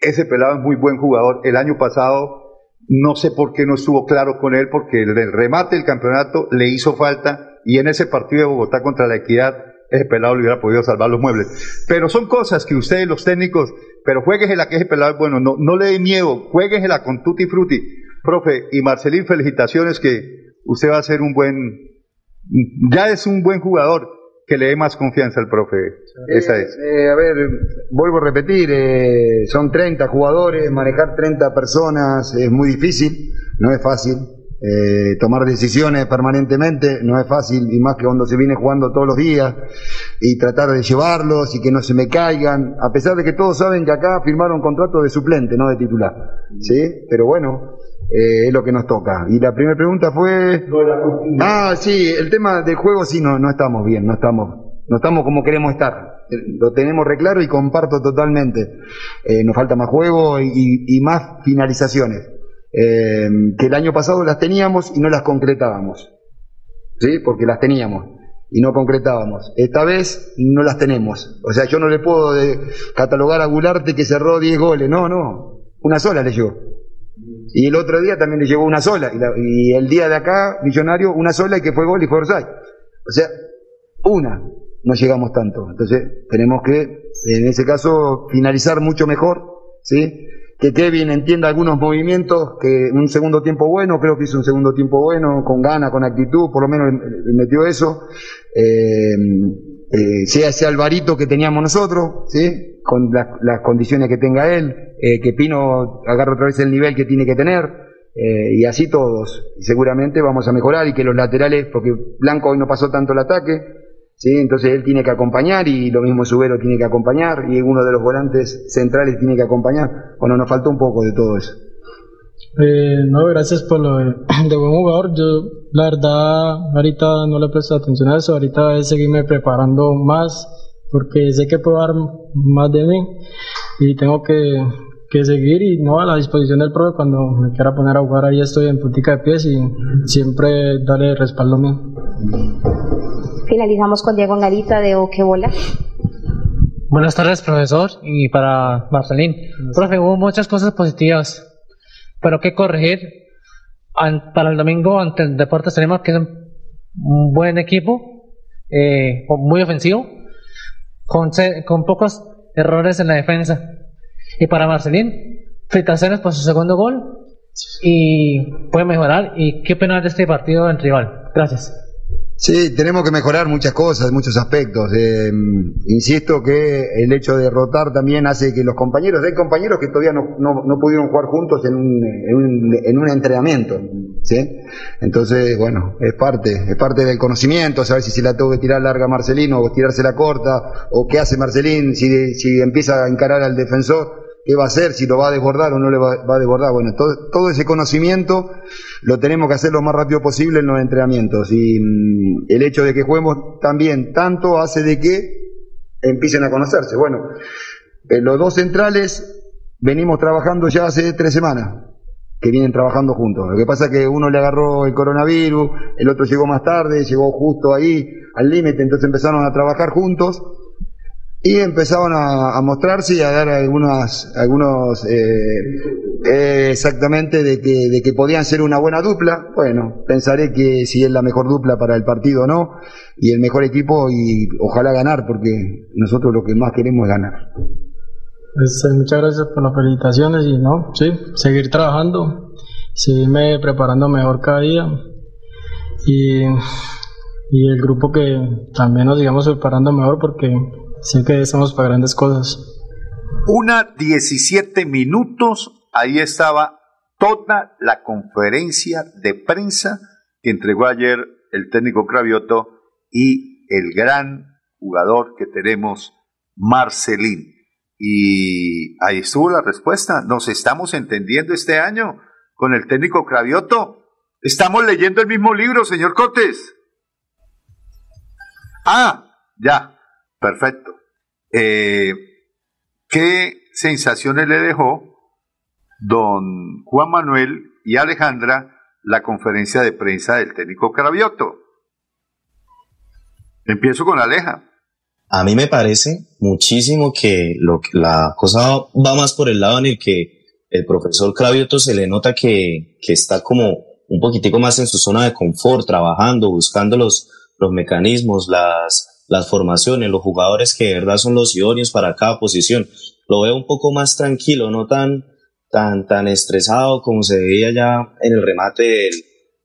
S3: ese pelado es muy buen jugador. El año pasado no sé por qué no estuvo claro con él, porque el remate del campeonato le hizo falta y en ese partido de Bogotá contra la Equidad, ese pelado le hubiera podido salvar los muebles. Pero son cosas que ustedes, los técnicos, pero jueguesela que ese pelado es bueno, no, no le dé miedo, jueguesela con tutti frutti. Profe, y Marcelín, felicitaciones que usted va a ser un buen, ya es un buen jugador, que le dé más confianza al profe. Esa es.
S12: Eh, a ver, vuelvo a repetir, eh, son 30 jugadores, manejar 30 personas es muy difícil, no es fácil. Eh, tomar decisiones permanentemente no es fácil, y más que cuando se viene jugando todos los días, y tratar de llevarlos y que no se me caigan, a pesar de que todos saben que acá firmaron contrato de suplente, no de titular. ¿Sí? Pero bueno, eh, es lo que nos toca. Y la primera pregunta fue... Ah, sí, el tema del juego sí, no, no estamos bien, no estamos, no estamos como queremos estar. Eh, Lo tenemos reclaro y comparto totalmente. Eh, nos falta más juego y, más finalizaciones. Eh, que el año pasado las teníamos y no las concretábamos. ¿Sí? Porque las teníamos. y no concretábamos. Esta vez no las tenemos. O sea, yo no le puedo de- catalogar a Gularte que cerró 10 goles. No, no. Una sola le llegó. Y el otro día también le llegó una sola. Y, la- y el día de acá, Millonario, una sola y que fue gol y fue offside. O sea, una. No llegamos tanto. Entonces, tenemos que, en ese caso, finalizar mucho mejor. ¿Sí? Que Kevin entienda algunos movimientos, que un segundo tiempo bueno, creo que hizo un segundo tiempo bueno, con gana, con actitud, por lo menos metió eso. Eh, eh, sea ese Alvarito que teníamos nosotros, ¿sí? con las, las condiciones que tenga él, eh, que Pino agarre otra vez el nivel que tiene que tener, eh, y así todos. Y seguramente vamos a mejorar y que los laterales, porque Blanco hoy no pasó tanto el ataque, ¿sí? entonces él tiene que acompañar y lo mismo Subero tiene que acompañar y uno de los volantes centrales tiene que acompañar. Bueno, nos faltó un poco de todo eso.
S13: Eh, no, gracias por lo de, de buen jugador. Yo, la verdad, ahorita no le presto atención a eso. Ahorita es seguirme preparando más porque sé que puedo dar más de mí y tengo que, que seguir y no a la disposición del profe cuando me quiera poner a jugar. Ahí estoy en puntica de pies y siempre darle respaldo mío.
S10: Finalizamos con Diego Angarita de Oquebola.
S16: Buenas tardes, profesor, y para Marcelín. Profe, hubo muchas cosas positivas, pero que corregir para el domingo ante el Deportes Tolima, que es un, buen equipo, eh, muy ofensivo, con, con pocos errores en la defensa. Y para Marcelín, felicitaciones por su segundo gol y puede mejorar. ¿Y qué penal de este partido en rival? Gracias.
S12: Sí, tenemos que mejorar muchas cosas, muchos aspectos. Eh, insisto que el hecho de rotar también hace que los compañeros, hay compañeros que todavía no, no- no pudieron jugar juntos en un, en un, en un entrenamiento, ¿sí? Entonces, bueno, es parte, es parte del conocimiento, saber si se la tengo que tirar larga a Marcelino o tirársela corta, o qué hace Marcelín, si, si empieza a encarar al defensor, qué va a hacer, si lo va a desbordar o no le va, a desbordar. Bueno, todo, todo ese conocimiento lo tenemos que hacer lo más rápido posible en los entrenamientos. Y mm, el hecho de que juguemos también tanto hace de que empiecen a conocerse. Bueno, eh, los dos centrales venimos trabajando ya hace tres semanas que vienen trabajando juntos. Lo que pasa es que uno le agarró el coronavirus, el otro llegó más tarde, llegó justo ahí al límite, entonces empezaron a trabajar juntos y empezaron a, mostrarse y a dar algunas, algunos, eh, eh, exactamente, de que, de que podían ser una buena dupla. Bueno, pensaré que si es la mejor dupla para el partido o no, y el mejor equipo, y ojalá ganar, porque nosotros lo que más queremos es ganar.
S13: Este, muchas gracias por las felicitaciones y no, sí, seguir trabajando, seguirme preparando mejor cada día y, y el grupo que también nos sigamos preparando mejor porque sé que estamos para grandes cosas.
S3: Una 17 minutos, ahí estaba toda la conferencia de prensa que entregó ayer el técnico Cravioto y el gran jugador que tenemos, Marcelín. Y ahí estuvo la respuesta. Nos estamos entendiendo este año con el técnico Cravioto. Estamos leyendo el mismo libro, señor Cotes. Ah, ya, perfecto. Eh, ¿Qué sensaciones le dejó don Juan Manuel y Alejandra la conferencia de prensa del técnico Cravioto? Empiezo con Aleja.
S5: A mí me parece muchísimo que, lo, la cosa va más por el lado en el que el profesor Cravioto se le nota que, que está como un poquitico más en su zona de confort, trabajando, buscando los, los mecanismos, las, las formaciones, los jugadores que de verdad son los idóneos para cada posición. Lo veo un poco más tranquilo, no tan, tan, tan estresado como se veía ya en el remate del,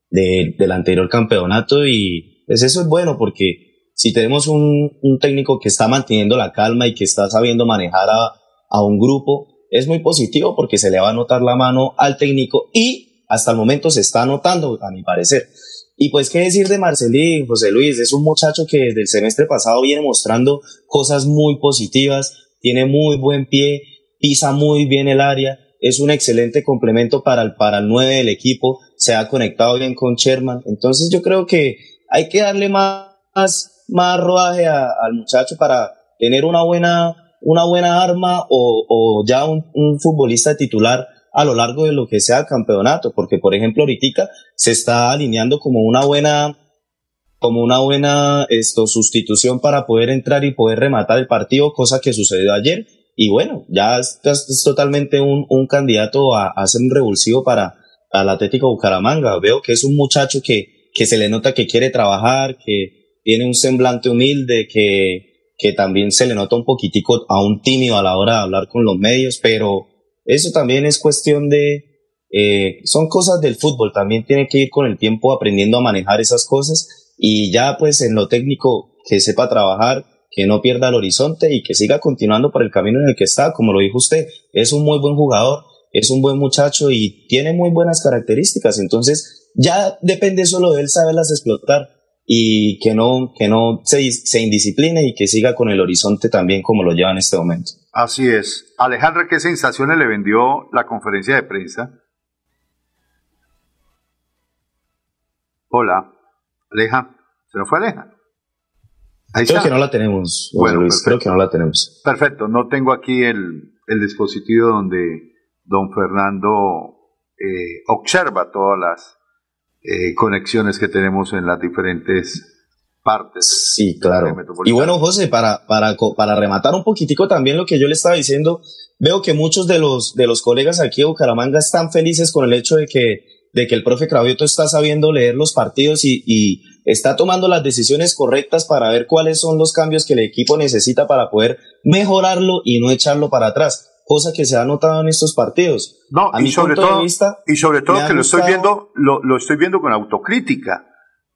S5: del, del anterior campeonato y pues eso es bueno porque si tenemos un, un, técnico que está manteniendo la calma y que está sabiendo manejar a, a, un grupo, es muy positivo porque se le va a notar la mano al técnico y hasta el momento se está notando, a mi parecer. Y pues, ¿qué decir de Marcelín, José Luis? Es un muchacho que desde el semestre pasado viene mostrando cosas muy positivas, tiene muy buen pie, pisa muy bien el área, es un excelente complemento para el, para el 9 del equipo, se ha conectado bien con Sherman. Entonces yo creo que hay que darle más, más rodaje al muchacho para tener una buena, una buena arma o, o ya un, futbolista titular a lo largo de lo que sea el campeonato, porque por ejemplo ahorita se está alineando como una buena como una buena esto, sustitución para poder entrar y poder rematar el partido, cosa que sucedió ayer. Y bueno, ya es, totalmente un, un candidato a, a, ser un revulsivo para el Atlético Bucaramanga. Veo que es un muchacho que, que se le nota que quiere trabajar, que tiene un semblante humilde, que, que también se le nota un poquitico aún tímido a la hora de hablar con los medios, pero eso también es cuestión de, eh, son cosas del fútbol, también tiene que ir con el tiempo aprendiendo a manejar esas cosas y ya pues en lo técnico que sepa trabajar, que no pierda el horizonte y que siga continuando por el camino en el que está, como lo dijo usted, es un muy buen jugador, es un buen muchacho y tiene muy buenas características, entonces ya depende solo de él saberlas explotar y que no, que no se, se indiscipline y que siga con el horizonte también como lo lleva en este momento.
S3: Así es. Alejandra, ¿qué sensaciones le vendió la conferencia de prensa? Hola, Aleja. ¿Se nos fue Aleja?
S5: Ahí creo que no la tenemos. Bueno, Luis, creo que no la tenemos.
S3: Perfecto, no tengo aquí el, el dispositivo donde don Fernando eh, observa todas las eh, conexiones que tenemos en las diferentes partes.
S5: Sí, claro. Y bueno, José, para, para, para rematar un poquitico también lo que yo le estaba diciendo, veo que muchos de los, de los colegas aquí de Bucaramanga están felices con el hecho de que, de que el profe Cravioto está sabiendo leer los partidos y, y está tomando las decisiones correctas para ver cuáles son los cambios que el equipo necesita para poder mejorarlo y no echarlo para atrás cosa que se ha notado en estos partidos.
S3: No, y, sobre todo, y sobre todo que lo estoy viendo, lo, lo, estoy viendo con autocrítica.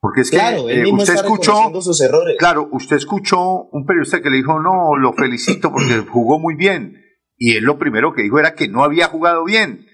S3: Porque es que eh, usted escuchó,
S5: sus errores.
S3: claro, usted escuchó un periodista que le dijo, no, lo felicito porque jugó muy bien. Y él lo primero que dijo era que no había jugado bien,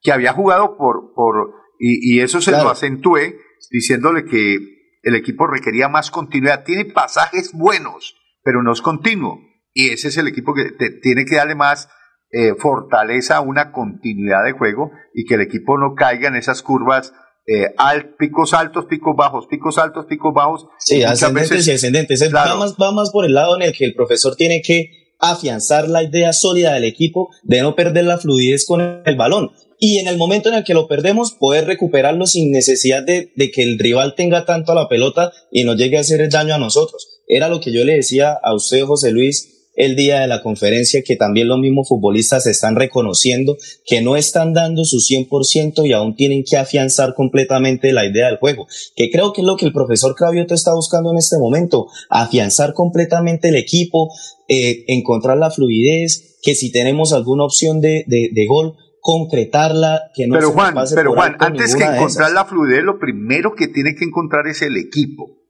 S3: que había jugado por, por, y, y eso se lo acentué diciéndole que el equipo requería más continuidad. Tiene pasajes buenos, pero no es continuo. Y ese es el equipo que te, tiene que darle más eh, fortaleza una continuidad de juego y que el equipo no caiga en esas curvas eh, picos altos, picos bajos, picos altos, picos bajos.
S5: Sí, ascendentes y ascendentes. Va, más, va más por el lado en el que el profesor tiene que afianzar la idea sólida del equipo de no perder la fluidez con el balón. Y en el momento en el que lo perdemos, poder recuperarlo sin necesidad de, de que el rival tenga tanto a la pelota y nos llegue a hacer el daño a nosotros. Era lo que yo le decía a usted, José Luis, el día de la conferencia que también los mismos futbolistas están reconociendo que no están dando su 100% y aún tienen que afianzar completamente la idea del juego, que creo que es lo que el profesor Cravioto está buscando en este momento, afianzar completamente el equipo, eh, encontrar la fluidez, que si tenemos alguna opción de, de, de gol, concretarla, que no
S3: pero
S5: se
S3: Juan,
S5: pase
S3: pero
S5: por
S3: Juan, antes que encontrar la fluidez, lo primero que tiene que encontrar es el equipo.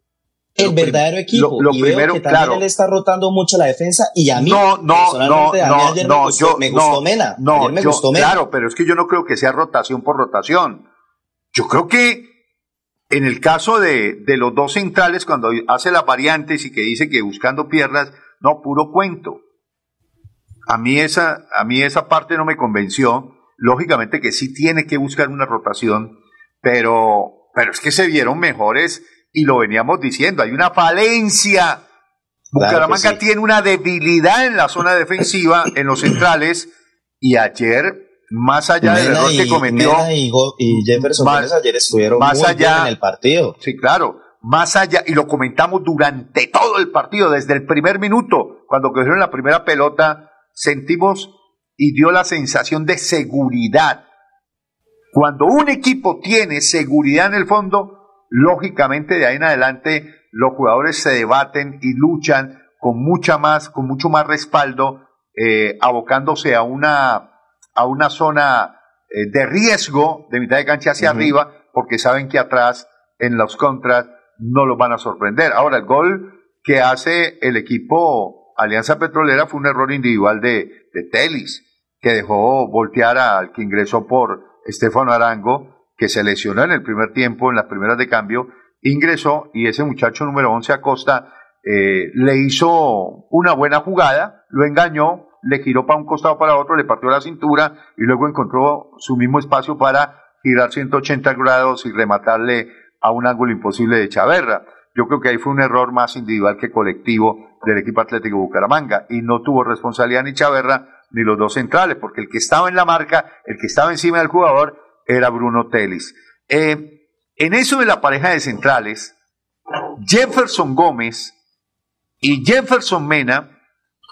S5: El verdadero equipo.
S3: lo- lo
S5: y veo
S3: primero,
S5: que también
S3: claro.
S5: él está rotando mucho la defensa y a mí,
S3: no, no, no,
S5: personalmente, a mí ayer
S3: no,
S5: me gustó,
S3: yo,
S5: me gustó
S3: no,
S5: Mena.
S3: no,
S5: ayer me
S3: yo-
S5: gustó Mena.
S3: Claro, pero es que yo no creo que sea rotación por rotación. Yo creo que en el caso de, de los dos centrales, cuando hace las variantes y que dice que buscando piernas, no, puro cuento. A mí esa, a mí esa parte no me convenció. Lógicamente que sí tiene que buscar una rotación, pero, pero es que se vieron mejores y lo veníamos diciendo. Hay una falencia. Bucaramanga
S5: sí.
S3: tiene una debilidad en la zona defensiva, en los centrales, y ayer, más allá del error que
S5: y-
S3: cometió,
S5: Mena y, y Jefferson
S3: Más-
S5: ayer estuvieron
S3: más
S5: muy
S3: allá-
S5: bien en el partido.
S3: Sí, claro. Más allá, y lo comentamos durante todo el partido, desde el primer minuto, cuando cogieron la primera pelota, sentimos y dio la sensación de seguridad. Cuando un equipo tiene seguridad en el fondo, lógicamente de ahí en adelante los jugadores se debaten y luchan con mucha más, con mucho más respaldo, eh, abocándose a una, a una zona eh, de riesgo de mitad de cancha hacia arriba, porque saben que atrás en los contras no los van a sorprender. Ahora, el gol que hace el equipo Alianza Petrolera fue un error individual de, de Telis, que dejó voltear al que ingresó por Estefano Arango, que se lesionó en el primer tiempo, en las primeras de cambio, ingresó y ese muchacho número 11 Acosta eh, le hizo una buena jugada, lo engañó, le giró para un costado para otro, le partió la cintura y luego encontró su mismo espacio para girar 180 grados y rematarle a un ángulo imposible de Chaverra. Yo creo que ahí fue un error más individual que colectivo del equipo Atlético Bucaramanga y no tuvo responsabilidad ni Chaverra ni los dos centrales, porque el que estaba en la marca, el que estaba encima del jugador era Bruno Telis. Eh, en eso de la pareja de centrales, Jefferson Gómez y Jefferson Mena,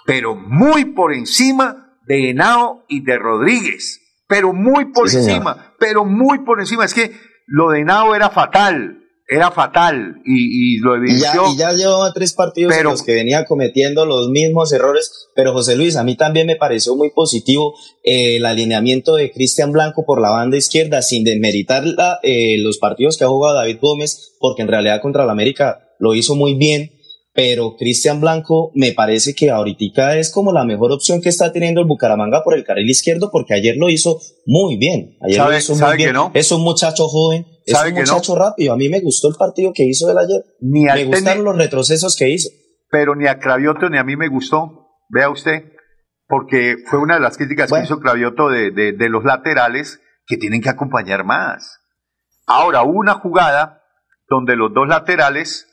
S3: pero muy por encima de Henao y de Rodríguez, pero muy por
S5: Sí, señor.
S3: encima, pero muy por encima. Es que lo de Henao era fatal, era fatal y, y lo
S5: Y ya,
S3: evidenció.
S5: y ya llevaba tres partidos en los que venía cometiendo los mismos errores, pero José Luis, a mí también me pareció muy positivo eh, el alineamiento de Cristian Blanco por la banda izquierda, sin demeritar la- eh, los partidos que ha jugado David Gómez, porque en realidad contra la América lo hizo muy bien, pero Cristian Blanco me parece que ahorita es como la mejor opción que está teniendo el Bucaramanga por el carril izquierdo, porque ayer lo hizo muy bien, ayer
S3: ¿Sabe-
S5: lo hizo muy bien.
S3: que no?
S5: Es un muchacho joven, es muchacho rápido, a mí me gustó el partido que hizo él ayer.
S3: Ni
S5: me gustaron los retrocesos que hizo.
S3: pero ni a Cravioto ni a mí me gustó, vea usted, porque fue una de las críticas que hizo Cravioto de, de- de los laterales que tienen que acompañar más. Ahora, hubo una jugada donde los dos laterales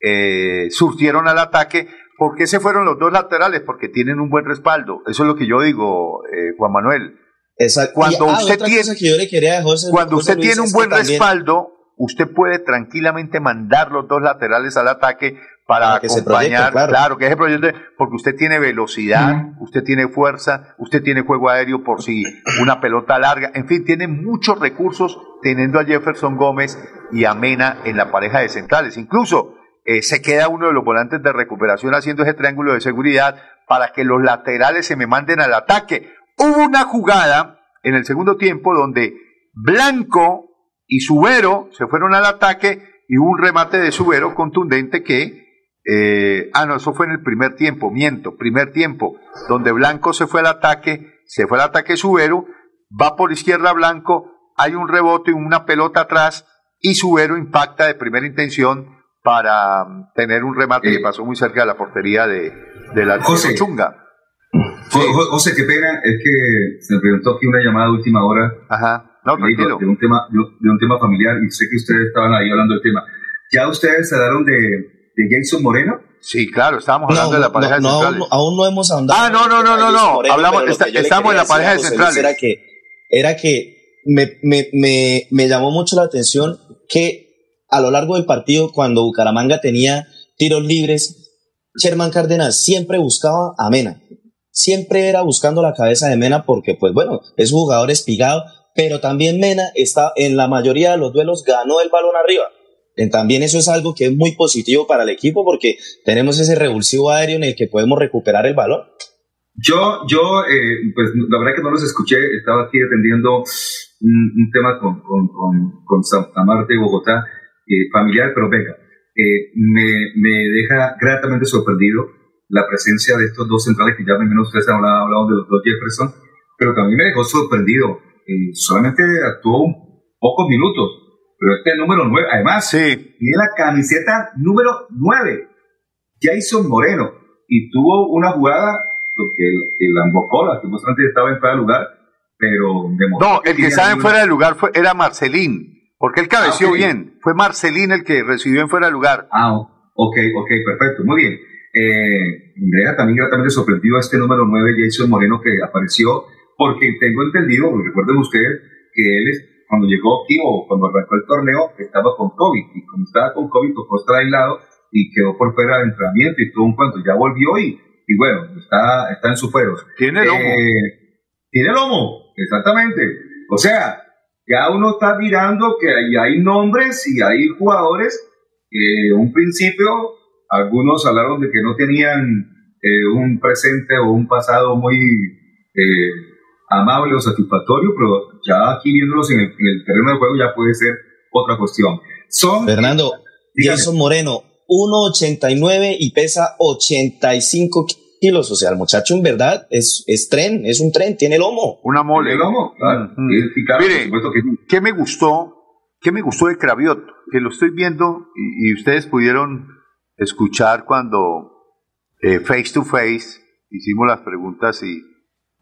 S3: eh, surtieron al ataque. ¿Por qué se fueron los dos laterales? Porque tienen un buen respaldo. Eso es lo que yo digo, eh, Juan Manuel.
S5: Exacto.
S3: Cuando
S5: Y, ah,
S3: usted tiene,
S5: que yo le quería José-
S3: cuando
S5: José
S3: usted
S5: Luis
S3: tiene un buen respaldo, usted puede tranquilamente mandar los dos laterales al ataque para,
S5: Para que se
S3: acompañar,
S5: proyecten, claro.
S3: que ese proyecto, porque usted tiene velocidad, usted tiene fuerza, usted tiene juego aéreo por si una pelota larga, en fin, tiene muchos recursos teniendo a Jefferson Gómez y a Mena en la pareja de centrales. Incluso eh, se queda uno de los volantes de recuperación haciendo ese triángulo de seguridad para que los laterales se me manden al ataque. Hubo una jugada en el segundo tiempo donde Blanco y Subero se fueron al ataque y hubo un remate de Subero contundente que, eh, ah no, eso fue en el primer tiempo, miento, primer tiempo, donde Blanco se fue al ataque, se fue al ataque Subero, va por izquierda Blanco, hay un rebote y una pelota atrás y Subero impacta de primera intención para mm, tener un remate que pasó muy cerca de la portería de, de la
S2: José.
S3: Chunga.
S2: Jo- Jo- José, qué pena, es que se me presentó aquí una llamada de última hora.
S3: Ajá, no,
S2: de,
S3: tranquilo.
S2: de un tema, de un- de tema familiar y sé que ustedes estaban ahí hablando del tema. ¿Ya ustedes se daron de, de Jason Moreno?
S3: Sí, claro, estábamos
S5: No,
S3: hablando de la
S5: no,
S3: pareja de
S5: no,
S3: centrales.
S5: aún, aún no hemos ahondado.
S3: Ah, no, no, no, no, no.
S5: Moreno,
S3: Hablamos, está- estamos en la pareja de centrales.
S5: Era que, era que me, me, me, me llamó mucho la atención que a lo largo del partido, cuando Bucaramanga tenía tiros libres, Sherman Cárdenas siempre buscaba a Mena. Siempre era buscando la cabeza de Mena porque, pues bueno, es un jugador espigado, pero también Mena está en la mayoría de los duelos ganó el balón arriba. También eso es algo que es muy positivo para el equipo porque tenemos ese revulsivo aéreo en el que podemos recuperar el balón.
S2: Yo, yo eh, pues la verdad que no los escuché, estaba aquí atendiendo un, un tema con, con, con, con Santa Marta y Bogotá, eh, familiar, pero venga, eh, me, me deja gratamente sorprendido la presencia de estos dos centrales que ya menos ustedes han hablado, hablado de los dos Jefferson, pero también me dejó sorprendido. Eh, solamente actuó un- pocos minutos, pero este número 9, además, tiene la camiseta número 9, Jason Moreno, y tuvo una jugada porque el, el Ambocola, que supuestamente estaba en fuera de lugar, pero demostró
S3: No, el que estaba en fuera de lugar fue, era Marcelín, porque él cabeció
S2: Ah, ok.
S3: bien. Fue Marcelín el que recibió en fuera de lugar.
S2: Ah, ok, ok, perfecto, muy bien. Eh, también gratamente sorprendido este número 9, Jason Moreno, que apareció, porque tengo entendido, recuerden ustedes, que él es, cuando llegó aquí o cuando arrancó el torneo, estaba con COVID, y como estaba con COVID, tocó estar aislado y quedó por fuera de entrenamiento y todo un cuanto, ya volvió y, y bueno, está, está en su fueros.
S3: Tiene lomo.
S2: Eh, tiene lomo, exactamente. O sea, ya uno está mirando que ahí hay nombres y hay jugadores que en un principio algunos hablaron de que no tenían eh, un presente o un pasado muy eh, amable o satisfactorio, pero ya aquí viéndolos en el, en el terreno de juego ya puede ser otra cuestión. Son,
S5: Fernando. Jason Moreno, 1,89 y pesa 85 kilos. O sea, el muchacho en verdad es, es tren, es un tren, tiene lomo.
S3: Una mole.
S2: ¿Tiene lomo? Claro.
S3: Mm,
S2: por
S3: Mire,
S2: supuesto que sí.
S3: ¿qué me gustó? ¿Qué me gustó de Craviot? Que lo estoy viendo y, y ustedes pudieron escuchar cuando eh, face to face hicimos las preguntas y,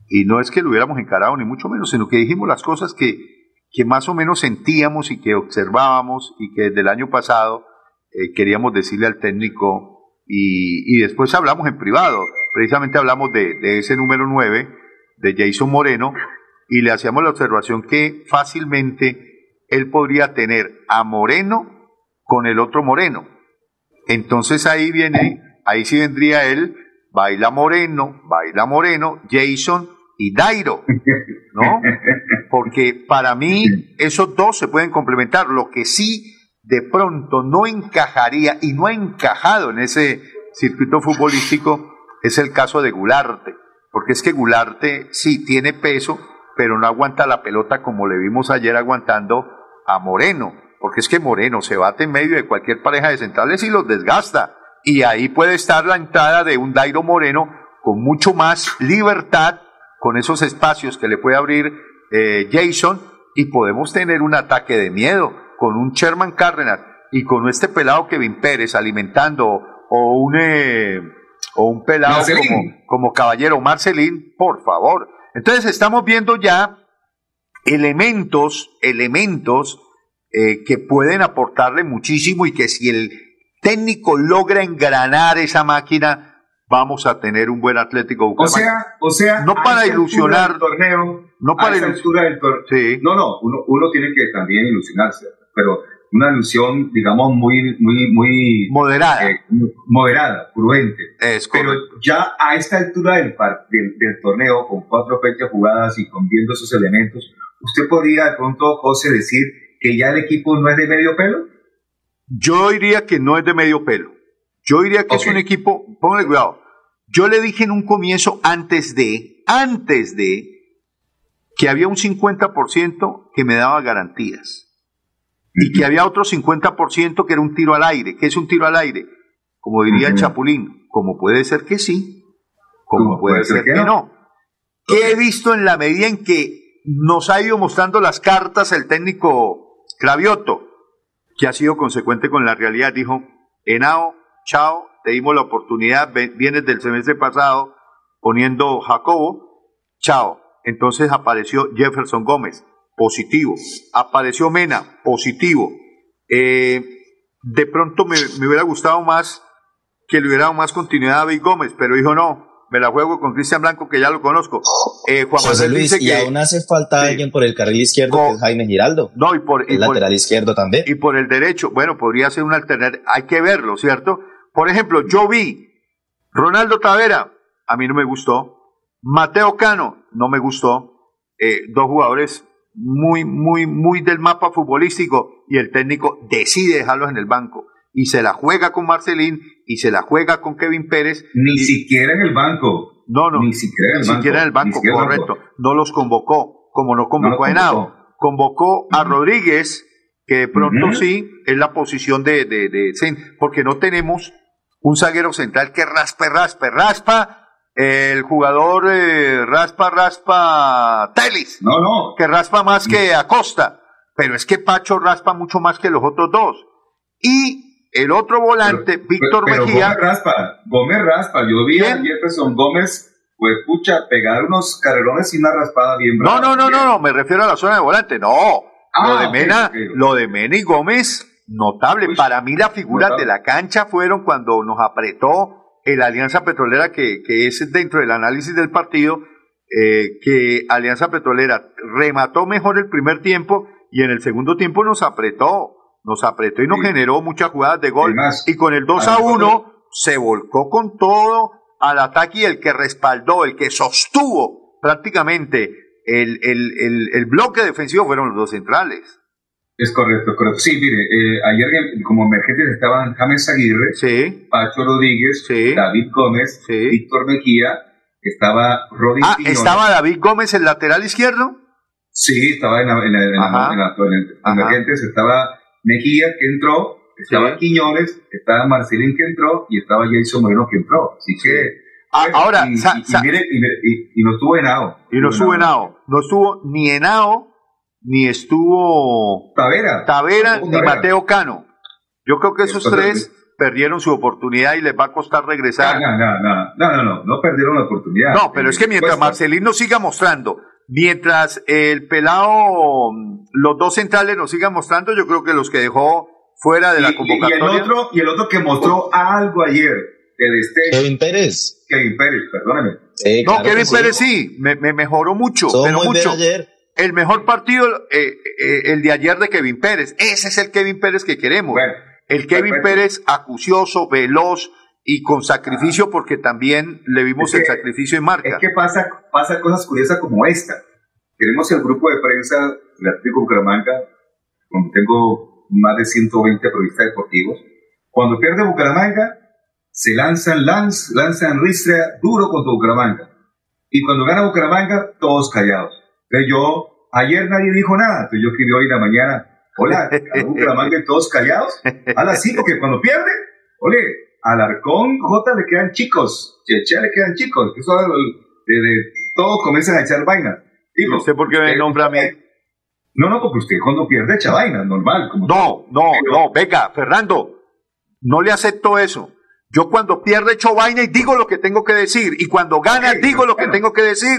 S3: y no es que lo hubiéramos encarado ni mucho menos, sino que dijimos las cosas que, que más o menos sentíamos y que observábamos y que desde el año pasado eh, queríamos decirle al técnico y, y después hablamos en privado, precisamente hablamos de, de ese número 9, de Jason Moreno, y le hacíamos la observación que fácilmente él podría tener a Moreno con el otro Moreno. Entonces ahí viene, ahí sí vendría él, baila Moreno, baila Moreno, Jason y Dairo, ¿no? Porque para mí esos dos se pueden complementar. Lo que sí de pronto no encajaría y no ha encajado en ese circuito futbolístico es el caso de Gularte. Porque es que Gularte sí tiene peso, pero no aguanta la pelota como le vimos ayer aguantando a Moreno. Porque es que Moreno se bate en medio de cualquier pareja de centrales y los desgasta. Y ahí puede estar la entrada de un Dairo Moreno con mucho más libertad, con esos espacios que le puede abrir eh, Jason, y podemos tener un ataque de miedo con un Sherman Cárdenas y con este pelado Kevin Pérez alimentando o un, eh, o un pelado como, como caballero Marcelín, por favor. Entonces estamos viendo ya elementos, elementos eh, que pueden aportarle muchísimo y que si el técnico logra engranar esa máquina, vamos a tener un buen Atlético
S2: O sea, o sea,
S3: no para ilusionar
S2: el torneo,
S3: no para
S2: a esa altura del torneo. No, no, uno, uno tiene que también ilusionarse, pero una ilusión, digamos, muy, muy, muy
S3: moderada,
S2: eh, moderada, prudente.
S3: Es
S2: Pero ya a esta altura del, del, del, torneo, con cuatro fechas jugadas y con viendo esos elementos, ¿usted podría de pronto, José, decir que ya el equipo no es de medio pelo?
S3: Yo diría que no es de medio pelo. Yo diría que es un equipo, póngale cuidado. Yo le dije en un comienzo antes de, antes de, que había un 50% que me daba garantías y que había otro 50% que era un tiro al aire. ¿Qué es un tiro al aire? Como diría el Chapulín, como puede ser que sí, como puede, ser, que, no. ¿Qué he visto en la medida en que nos ha ido mostrando las cartas el técnico Cravioto, que ha sido consecuente con la realidad? Dijo, Enao, chao, te dimos la oportunidad, vienes del semestre pasado poniendo Jacobo, chao. Entonces apareció Jefferson Gómez positivo. Apareció Mena, positivo. Eh, de pronto me, hubiera gustado más que le hubiera dado más continuidad a David Gómez, pero dijo no, me la juego con Cristian Blanco, que ya lo conozco.
S5: Eh, Juan José Luis, dice y aún hace falta alguien por el carril izquierdo, que es Jaime Giraldo.
S3: No, y por
S5: el lateral izquierdo también.
S3: Y por el derecho, bueno, podría ser un alternativa, hay que verlo, ¿cierto? Por ejemplo, yo vi Ronaldo Tavera, a mí no me gustó. Mateo Cano, no me gustó. Eh, dos jugadores muy, muy, muy del mapa futbolístico y el técnico decide dejarlos en el banco y se la juega con Marcelín y se la juega con Kevin Pérez.
S2: Ni siquiera en el banco.
S3: No, no.
S2: Ni siquiera en el, banco.
S3: en el banco. correcto. No los convocó, como no convocó a Henao. Convocó a Rodríguez, que de pronto sí es la posición de, de, de, porque no tenemos un zaguero central que raspe, raspe, raspa el jugador eh, raspa, raspa Telis.
S2: No, no.
S3: Que raspa más que Acosta. Pero es que Pacho raspa mucho más que los otros dos. Y el otro volante, Víctor Mejía.
S2: Gómez raspa, Gómez raspa. Yo vi a Jefferson Gómez, pues pucha, pegar unos carrerones y una raspada bien
S3: brava. No, no, no, no, no, me refiero a la zona de volante. No. lo ah, de Mena, lo de Mena y Gómez, notable. Para mí las figuras de la cancha fueron cuando nos apretó la Alianza Petrolera, que, es dentro del análisis del partido, eh, que Alianza Petrolera remató mejor el primer tiempo y en el segundo tiempo nos apretó, nos apretó y nos generó muchas jugadas de gol. y con el 2 a 1 se volcó con todo al ataque y el que respaldó, el que sostuvo prácticamente el, el, el bloque defensivo fueron los dos centrales.
S2: Es correcto, correcto. Sí, mire, eh, ayer como emergentes estaban James Aguirre,
S3: sí.
S2: Pacho Rodríguez, David Gómez, Víctor Mejía, estaba Rodríguez.
S3: Ah, ¿estaba David Gómez el lateral izquierdo?
S2: Sí, estaba en, la, en, emergentes, estaba Mejía que entró, estaba Quiñones, estaba Marcelín que entró y estaba Jason Moreno que entró. Así que...
S3: Ah, ahora,
S2: y, mire, y, no estuvo Henao.
S3: Y no estuvo Henao. No estuvo ni Henao ni estuvo
S2: Tavera,
S3: Tavera ni Mateo Cano. Yo creo que esos tres perdieron su oportunidad y les va a costar regresar.
S2: No, no, no, no, no, no, perdieron la oportunidad.
S3: No, pero es que mientras Marcelino siga mostrando, mientras el pelado, los dos centrales nos sigan mostrando, yo creo que los que dejó fuera de la convocatoria.
S2: Y el otro, y el otro que mostró algo ayer, el este,
S5: Kevin Pérez.
S2: Kevin Pérez, perdóname.
S3: no, Kevin Pérez sí, me, mejoró mucho, pero mucho.
S5: Ayer
S3: el mejor partido, eh, eh, el de ayer de Kevin Pérez. Ese es el Kevin Pérez que queremos. El Kevin Pérez acucioso, veloz y con sacrificio porque también le vimos el sacrificio en marca.
S2: Es que pasa, pasa cosas curiosas como esta. Tenemos el grupo de prensa de Atlético Bucaramanga, donde tengo más de 120 periodistas deportivos. Cuando pierde Bucaramanga, se lanzan, lanz, lanzan ristra duro contra Bucaramanga. Y cuando gana Bucaramanga, todos callados. Entonces yo, ayer nadie dijo nada, entonces yo escribí hoy en la mañana, hola, Bucaramanga y todos callados. Habla así, porque cuando pierde, oye, al Arcón J le quedan chicos, Cheche le quedan chicos, eso de, de, todos comienzan a echar vainas.
S3: Digo, ¿Usted por qué me nombra a mí?
S2: No, no, porque usted cuando pierde echa vaina, normal. Como
S3: no, no, no, venga, Fernando, no le acepto eso. Yo cuando pierde echo vaina y digo lo que tengo que decir. Y cuando gana digo lo que tengo que decir.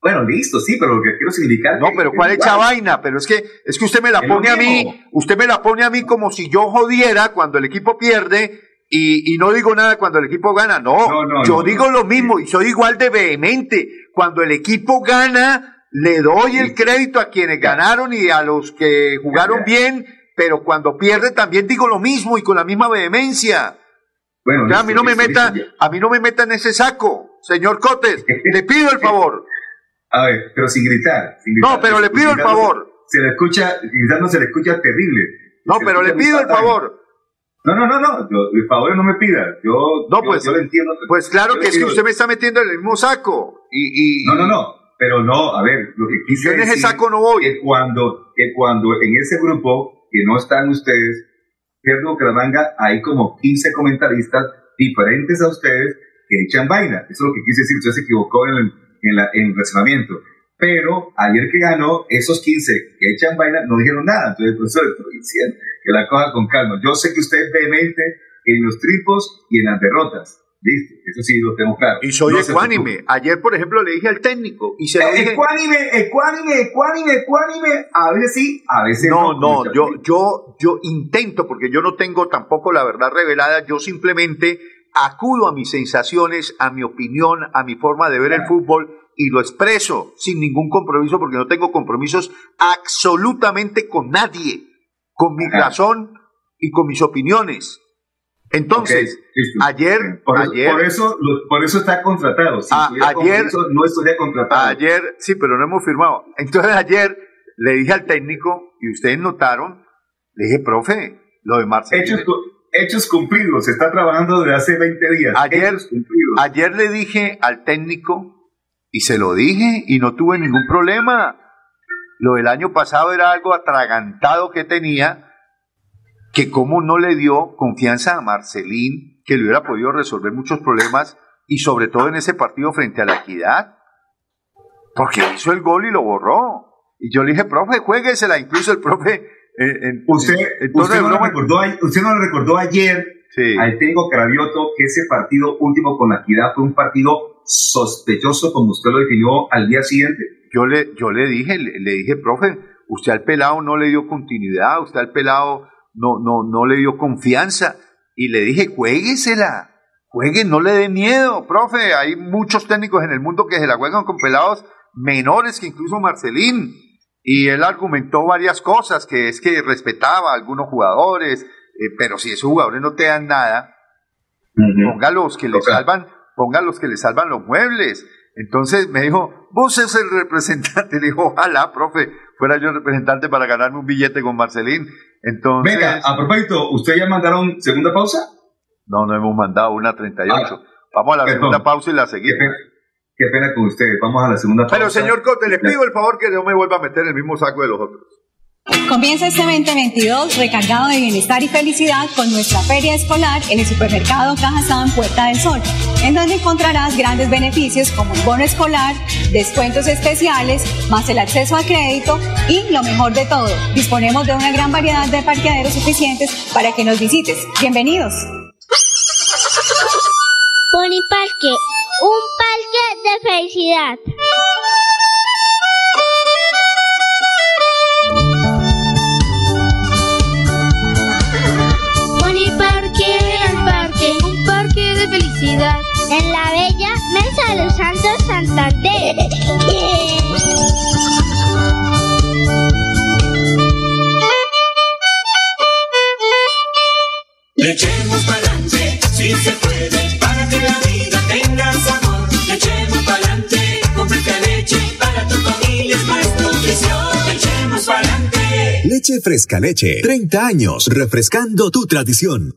S2: Bueno, listo, sí, pero lo que quiero significar.
S3: No, pero ¿cuál echa vaina? Pero es que, es que usted me la pone a mí, usted me la pone a mí como si yo jodiera cuando el equipo pierde y, y no digo nada cuando el equipo gana. No, no, yo digo lo mismo y soy igual de vehemente. Cuando el equipo gana, le doy el crédito a quienes ganaron y a los que jugaron bien, pero cuando pierde también digo lo mismo y con la misma vehemencia. Bueno, ya, a mí no me meta, a mí no me meta en ese saco, señor Cotes, le pido el favor.
S2: A ver, pero sin gritar.
S3: no, pero le pido el favor.
S2: Se le escucha, gritando se le escucha terrible.
S3: No, pero le pido el favor.
S2: No, no, no, no, yo, el favor no me pida. Yo,
S3: no, pues, yo lo entiendo. Pues claro que es que usted me está metiendo en el mismo saco. Y, y,
S2: no, no, no, pero no, a ver, lo que quise
S3: decir. en ese saco no voy.
S2: Que cuando, que cuando en ese grupo que no están ustedes, Pierdo Bucaramanga, hay como 15 comentaristas diferentes a ustedes que echan vaina. Eso es lo que quise decir, usted se equivocó en el, en, la, en el razonamiento. Pero ayer que ganó, esos 15 que echan vaina no dijeron nada. Entonces, por eso le estoy diciendo que la coja con calma. Yo sé que usted es vehemente en los tripos y en las derrotas. Listo, eso sí lo tengo claro.
S3: Y soy ecuánime. Ayer, por ejemplo, le dije al técnico y se lo
S2: eh,
S3: dije.
S2: Ecuánime, ecuánime, ecuánime, ecuánime. A veces sí, a veces
S3: no. No, no, yo, yo, yo intento, porque yo no tengo tampoco la verdad revelada, yo simplemente acudo a mis sensaciones, a mi opinión, a mi forma de ver el fútbol y lo expreso sin ningún compromiso, porque no tengo compromisos absolutamente con nadie, con mi razón y con mis opiniones. Entonces, ayer,
S2: por,
S3: ayer,
S2: por eso, por eso está contratado. Si
S3: a, ayer,
S2: no estaría contratado.
S3: Ayer, sí, pero no hemos firmado. Entonces ayer le dije al técnico y ustedes notaron, le dije, profe, lo de Marcelo.
S2: Hechos, hechos cumplidos. Se está trabajando desde hace 20 días.
S3: Ayer, ayer le dije al técnico y se lo dije y no tuve ningún problema. Lo del año pasado era algo atragantado que tenía que cómo no le dio confianza a Marcelín, que le hubiera podido resolver muchos problemas y sobre todo en ese partido frente a la equidad, porque hizo el gol y lo borró. Y yo le dije, profe, jueguesela, incluso el profe...
S2: Eh, usted, usted, no lo recordó, usted no recordó ayer al técnico Carabioto que ese partido último con la equidad fue un partido sospechoso como usted lo definió al día siguiente.
S3: Yo le, yo le dije, le, le dije, profe, usted al pelado no le dio continuidad, usted al pelado no, no, no le dio confianza y le dije, jueguesela, juegue, no le dé miedo, profe, hay muchos técnicos en el mundo que se la juegan con pelados menores que incluso Marcelín. Y él argumentó varias cosas, que es que respetaba a algunos jugadores, eh, pero si esos jugadores no te dan nada, póngalos que le salvan, póngalos que le salvan los muebles. Entonces me dijo, vos es el representante. Le dijo, ojalá, profe, fuera yo el representante para ganarme un billete con Marcelín. Entonces.
S2: Venga, a propósito, ¿usted ya mandaron segunda pausa?
S3: No, no hemos mandado una 38. Ah, Vamos a la segunda pausa y la seguimos.
S2: Qué pena, con usted. Vamos a la segunda pausa.
S3: Pero, señor Cote, le pido el favor que no me vuelva a meter en el mismo saco de los otros.
S8: Comienza este 2022 recargado de bienestar y felicidad con nuestra feria escolar en el supermercado Cajazán Puerta del Sol, en donde encontrarás grandes beneficios como el bono escolar, descuentos especiales, más el acceso a crédito y lo mejor de todo, disponemos de una gran variedad de parqueaderos suficientes para que nos visites. Bienvenidos.
S6: Parque, un parque de felicidad. En la bella mesa de los santos Santander. Le echemos pa'lante, si se puede, para que la vida tenga sabor. Le echemos pa'lante, con fresca
S7: leche, para tu familia es más nutrición. Le echemos pa'lante. Leche fresca leche, 30 años, refrescando tu tradición.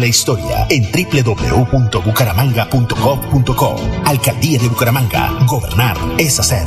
S17: la historia en www.bucaramanga.gov.co. Alcaldía de Bucaramanga. Gobernar es hacer.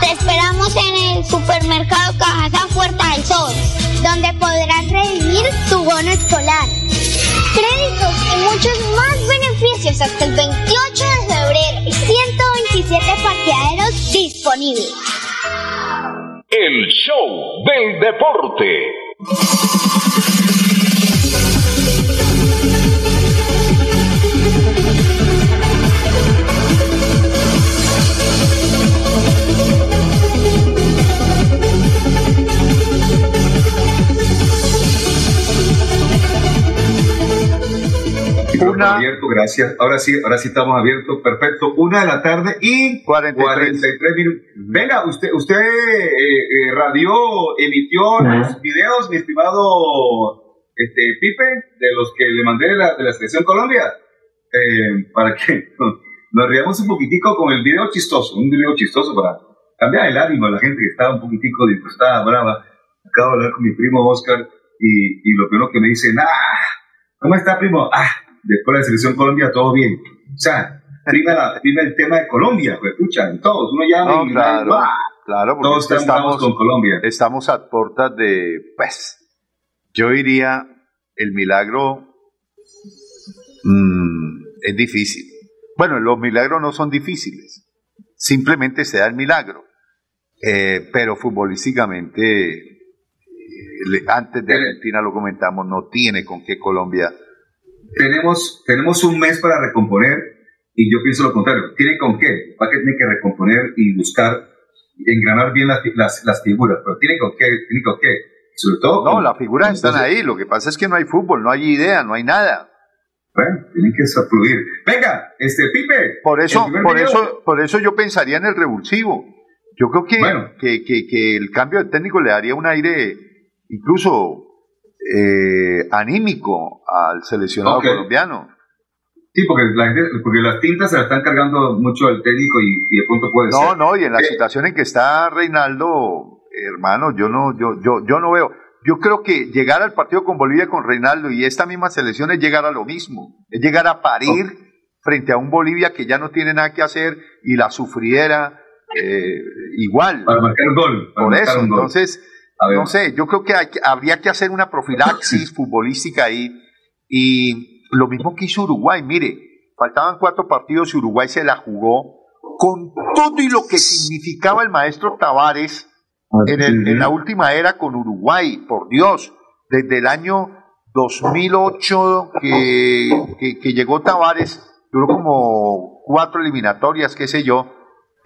S6: Te esperamos en el supermercado Cajazán Puerta del Sol, donde podrás redimir tu bono escolar. Créditos y muchos más beneficios hasta el 28 de febrero y 127 parqueaderos disponibles.
S1: El show del deporte.
S2: Micrófono abierto, gracias. Ahora sí, ahora sí estamos abiertos, perfecto. Una de la tarde y 43, minutos. Venga, usted, usted eh, eh, radio emitió los videos, mi estimado este, Pipe, de los que le mandé de la, de la selección Colombia, eh, para que nos riamos un poquitico con el video chistoso, un video chistoso para cambiar el ánimo a la gente que estaba un poquitico disgustada, brava. Acabo de hablar con mi primo Oscar y, y lo primero que me dice, ah, ¿cómo está primo? Ah, después de la selección Colombia todo bien. O sea, prima, la- prima el tema de Colombia, pues escuchan, todos, uno llama
S3: No, claro, claro, porque
S2: todos estamos con Colombia.
S3: Estamos a puertas de, pues, yo diría, el milagro mm, es difícil. Bueno, los milagros no son difíciles, simplemente se da el milagro. Eh, pero futbolísticamente, eh, antes de Argentina lo comentamos, no tiene con qué Colombia.
S2: Tenemos, tenemos un mes para recomponer Y yo pienso lo contrario. ¿Tiene con qué? Va que tiene que recomponer y buscar engranar bien las, las, las figuras. Pero ¿tiene con qué? ¿Tiene con qué? Sobre todo.
S3: No, las figuras están ahí. Lo que pasa es que no hay fútbol, no hay idea, no hay nada.
S2: Bueno, tienen que fluir. Venga, este Pipe.
S3: Por eso, por eso, por eso yo pensaría en el revulsivo. Yo creo que, que, que, que, el cambio de técnico le daría un aire incluso eh, anímico al seleccionado colombiano.
S2: Sí, porque, porque las tintas se la están cargando mucho al técnico y, de pronto puede
S3: no,
S2: ser.
S3: No, no, y en la situación en que está Reinaldo, hermano, yo no, yo, yo, yo no veo. Yo creo que llegar al partido con Bolivia con Reinaldo y esta misma selección es llegar a lo mismo, es llegar a parir frente a un Bolivia que ya no tiene nada que hacer y la sufriera eh, igual.
S2: Para marcar un gol.
S3: Por eso, entonces, no sé, yo creo que, hay, habría que hacer una profilaxis futbolística ahí. Y lo mismo que hizo Uruguay, mire, faltaban cuatro partidos y Uruguay se la jugó con todo y lo que significaba el maestro Tavares en, en la última era con Uruguay, por Dios, desde el año 2008 que, que, que llegó Tavares, duró como cuatro eliminatorias, qué sé yo,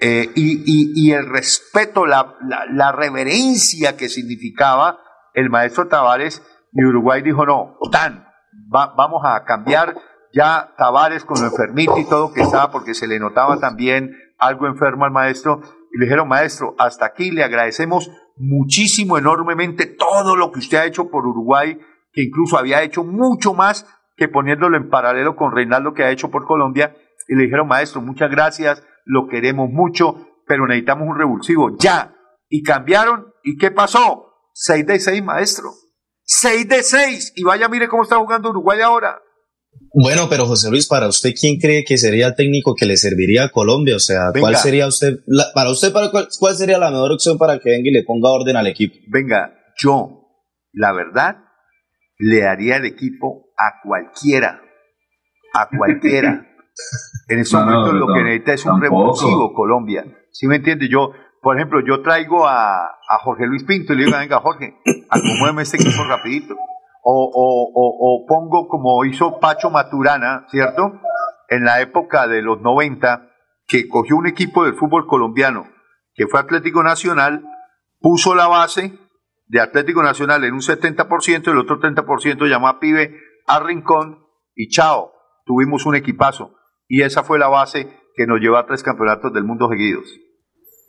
S3: eh, y, y, el respeto, la, la, la, reverencia que significaba el maestro Tavares, y Uruguay dijo, no, tan, va, vamos a cambiar ya Tavares con lo enfermito y todo que estaba, porque se le notaba también algo enfermo al maestro, y le dijeron, maestro, hasta aquí le agradecemos muchísimo, enormemente todo lo que usted ha hecho por Uruguay, que incluso había hecho mucho más que poniéndolo en paralelo con Reinaldo que ha hecho por Colombia, y le dijeron, maestro, muchas gracias, lo queremos mucho, pero necesitamos un revulsivo, ya. Y cambiaron, ¿y qué pasó? 6 de 6, maestro. 6 de 6. Y vaya, mire cómo está jugando Uruguay ahora.
S5: Bueno, pero José Luis, para usted, ¿quién cree que sería el técnico que le serviría a Colombia? O sea, ¿cuál sería usted, la- para usted, para cuál, cuál sería la mejor opción para que venga y le ponga orden al equipo?
S3: Venga, yo, la verdad, le daría el equipo a cualquiera. A cualquiera. En estos
S2: No, no,
S3: momentos lo que necesita es un
S2: tampoco.
S3: revulsivo Colombia. ¿Sí me entiende? Yo, por ejemplo, yo traigo a, a Jorge Luis Pinto y le digo, venga Jorge, acomódeme este equipo rapidito. O, o, o, o pongo como hizo Pacho Maturana, ¿cierto? En la época de los 90, que cogió un equipo del fútbol colombiano, que fue Atlético Nacional, puso la base de Atlético Nacional en un 70% y el otro 30% llamó a Pibe a Rincón y chao, tuvimos un equipazo. Y esa fue la base que nos llevó a tres campeonatos del mundo seguidos.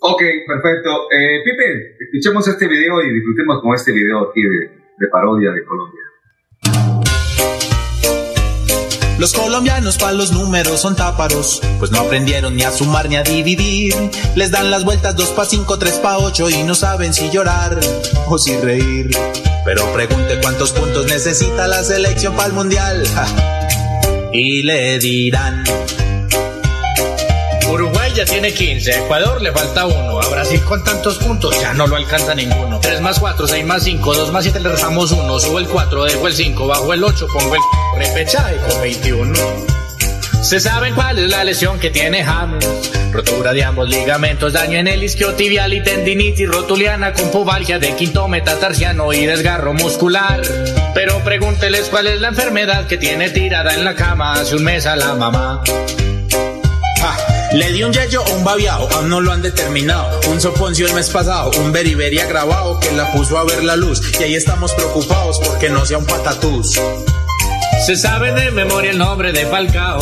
S2: Ok, perfecto. Eh, Pipe, escuchemos este video y disfrutemos con este video aquí de, de parodia de Colombia.
S18: Los colombianos para los números son táparos, pues no aprendieron ni a sumar ni a dividir. Les dan las vueltas 2 pa 5, 3 pa 8 y no saben si llorar o si reír. Pero pregunte cuántos puntos necesita la selección para el mundial. ja, Y le dirán.
S19: Uruguay ya tiene 15, a Ecuador le falta uno, a Brasil con tantos puntos ya no lo alcanza ninguno. 3 más 4, 6 más 5, 2 más 7 le restamos 1, subo el 4, dejo el 5, bajo el 8, pongo el repechaje con 21. Se saben cuál es la lesión que tiene James. Rotura de ambos ligamentos, daño en el isquiotibial y tendinitis rotuliana con pubalgia de quinto metatarsiano y desgarro muscular. Pero pregúnteles cuál es la enfermedad que tiene tirada en la cama hace un mes a la mamá.
S18: Ja, Le di un yeyo o un babiao, aún no lo han determinado. Un soponcio el mes pasado, un beriberi agravado que la puso a ver la luz. Y ahí estamos preocupados porque no sea un patatús.
S19: Se sabe de memoria el nombre de Falcao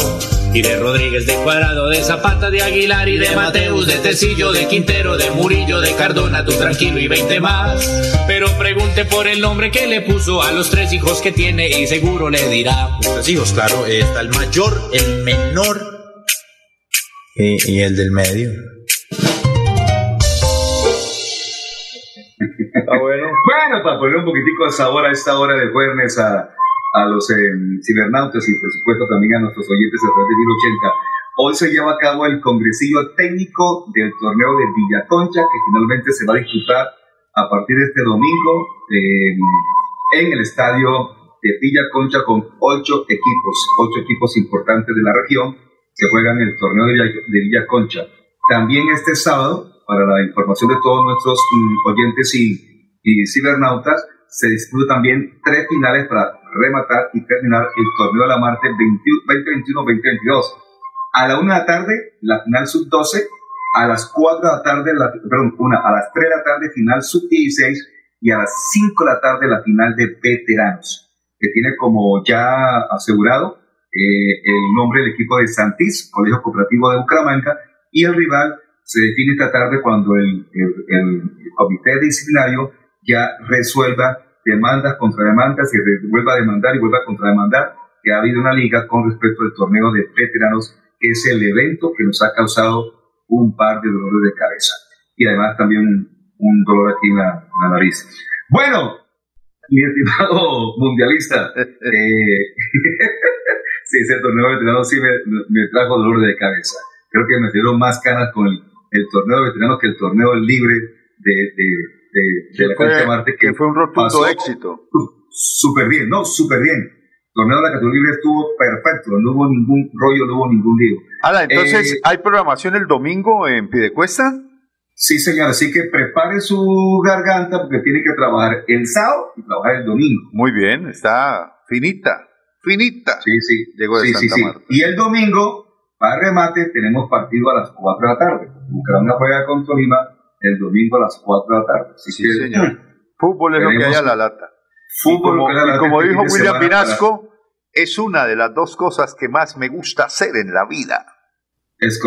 S19: y de Rodríguez, de Cuadrado, de Zapata, de Aguilar y de Mateus, de Tecillo, de Quintero, de Murillo, de Cardona, tú tranquilo y 20 más. Pero pregunte por el nombre que le puso a los tres hijos que tiene y seguro le dirá.
S18: Los hijos, claro, está el mayor, el menor y, y el del medio.
S2: Está bueno. Bueno, para poner un poquitico de sabor a esta hora de jueves a, a los eh, cibernautas y por supuesto también a nuestros oyentes a través de 1080. Hoy se lleva a cabo el congresillo técnico del torneo de Villaconcha que finalmente se va a disputar a partir de este domingo eh, en el estadio de Villaconcha con ocho equipos, ocho equipos importantes de la región que juegan el torneo de, Villa- de Villaconcha. También este sábado, para la información de todos nuestros mm, oyentes y, y cibernautas, se disputan también tres finales para rematar y terminar el torneo de la Marte 20 2021-2022. A la una de la tarde, la final sub-12. A las 4 de la tarde, la, perdón, una, a las 3 de la tarde, final sub-16. Y a las 5 de la tarde, la final de veteranos, que tiene como ya asegurado eh, el nombre del equipo de Santís, Colegio Cooperativo de Bucaramanga, y el rival se define esta tarde cuando el, el, el comité disciplinario ya resuelva demandas contra demandas y vuelva a demandar y vuelva a contrademandar que ha habido una liga con respecto al torneo de veteranos, que es el evento que nos ha causado un par de dolores de cabeza. Y además también un, dolor aquí en la, nariz. Bueno, mi estimado mundialista, eh, sí, ese torneo de veteranos sí me, me, trajo dolor de cabeza. Creo que me dieron más canas con el, el torneo de veteranos que el torneo libre de, de, de, la
S3: fue, Marte. Que, fue un rotundo éxito.
S2: Súper bien, no, súper bien torneo de la categoría libre estuvo perfecto, no hubo ningún rollo, no hubo ningún lío.
S3: Ahora, entonces, eh, ¿hay programación el domingo en Pidecuesta?
S2: Sí, señor, así que prepare su garganta porque tiene que trabajar el sábado y trabajar el domingo.
S3: Muy bien, está finita, finita.
S2: Sí, sí. Llegó de sí, Santa sí, Y el domingo, para remate, tenemos partido a las 4 de la tarde. Bucaramanga juega con Tolima el domingo a las 4 de la tarde.
S3: sí, señor. Fútbol es lo que hay a la lata. Fútbol, y como, dijo William Pinasco, es una de las dos cosas que más me gusta hacer en la vida.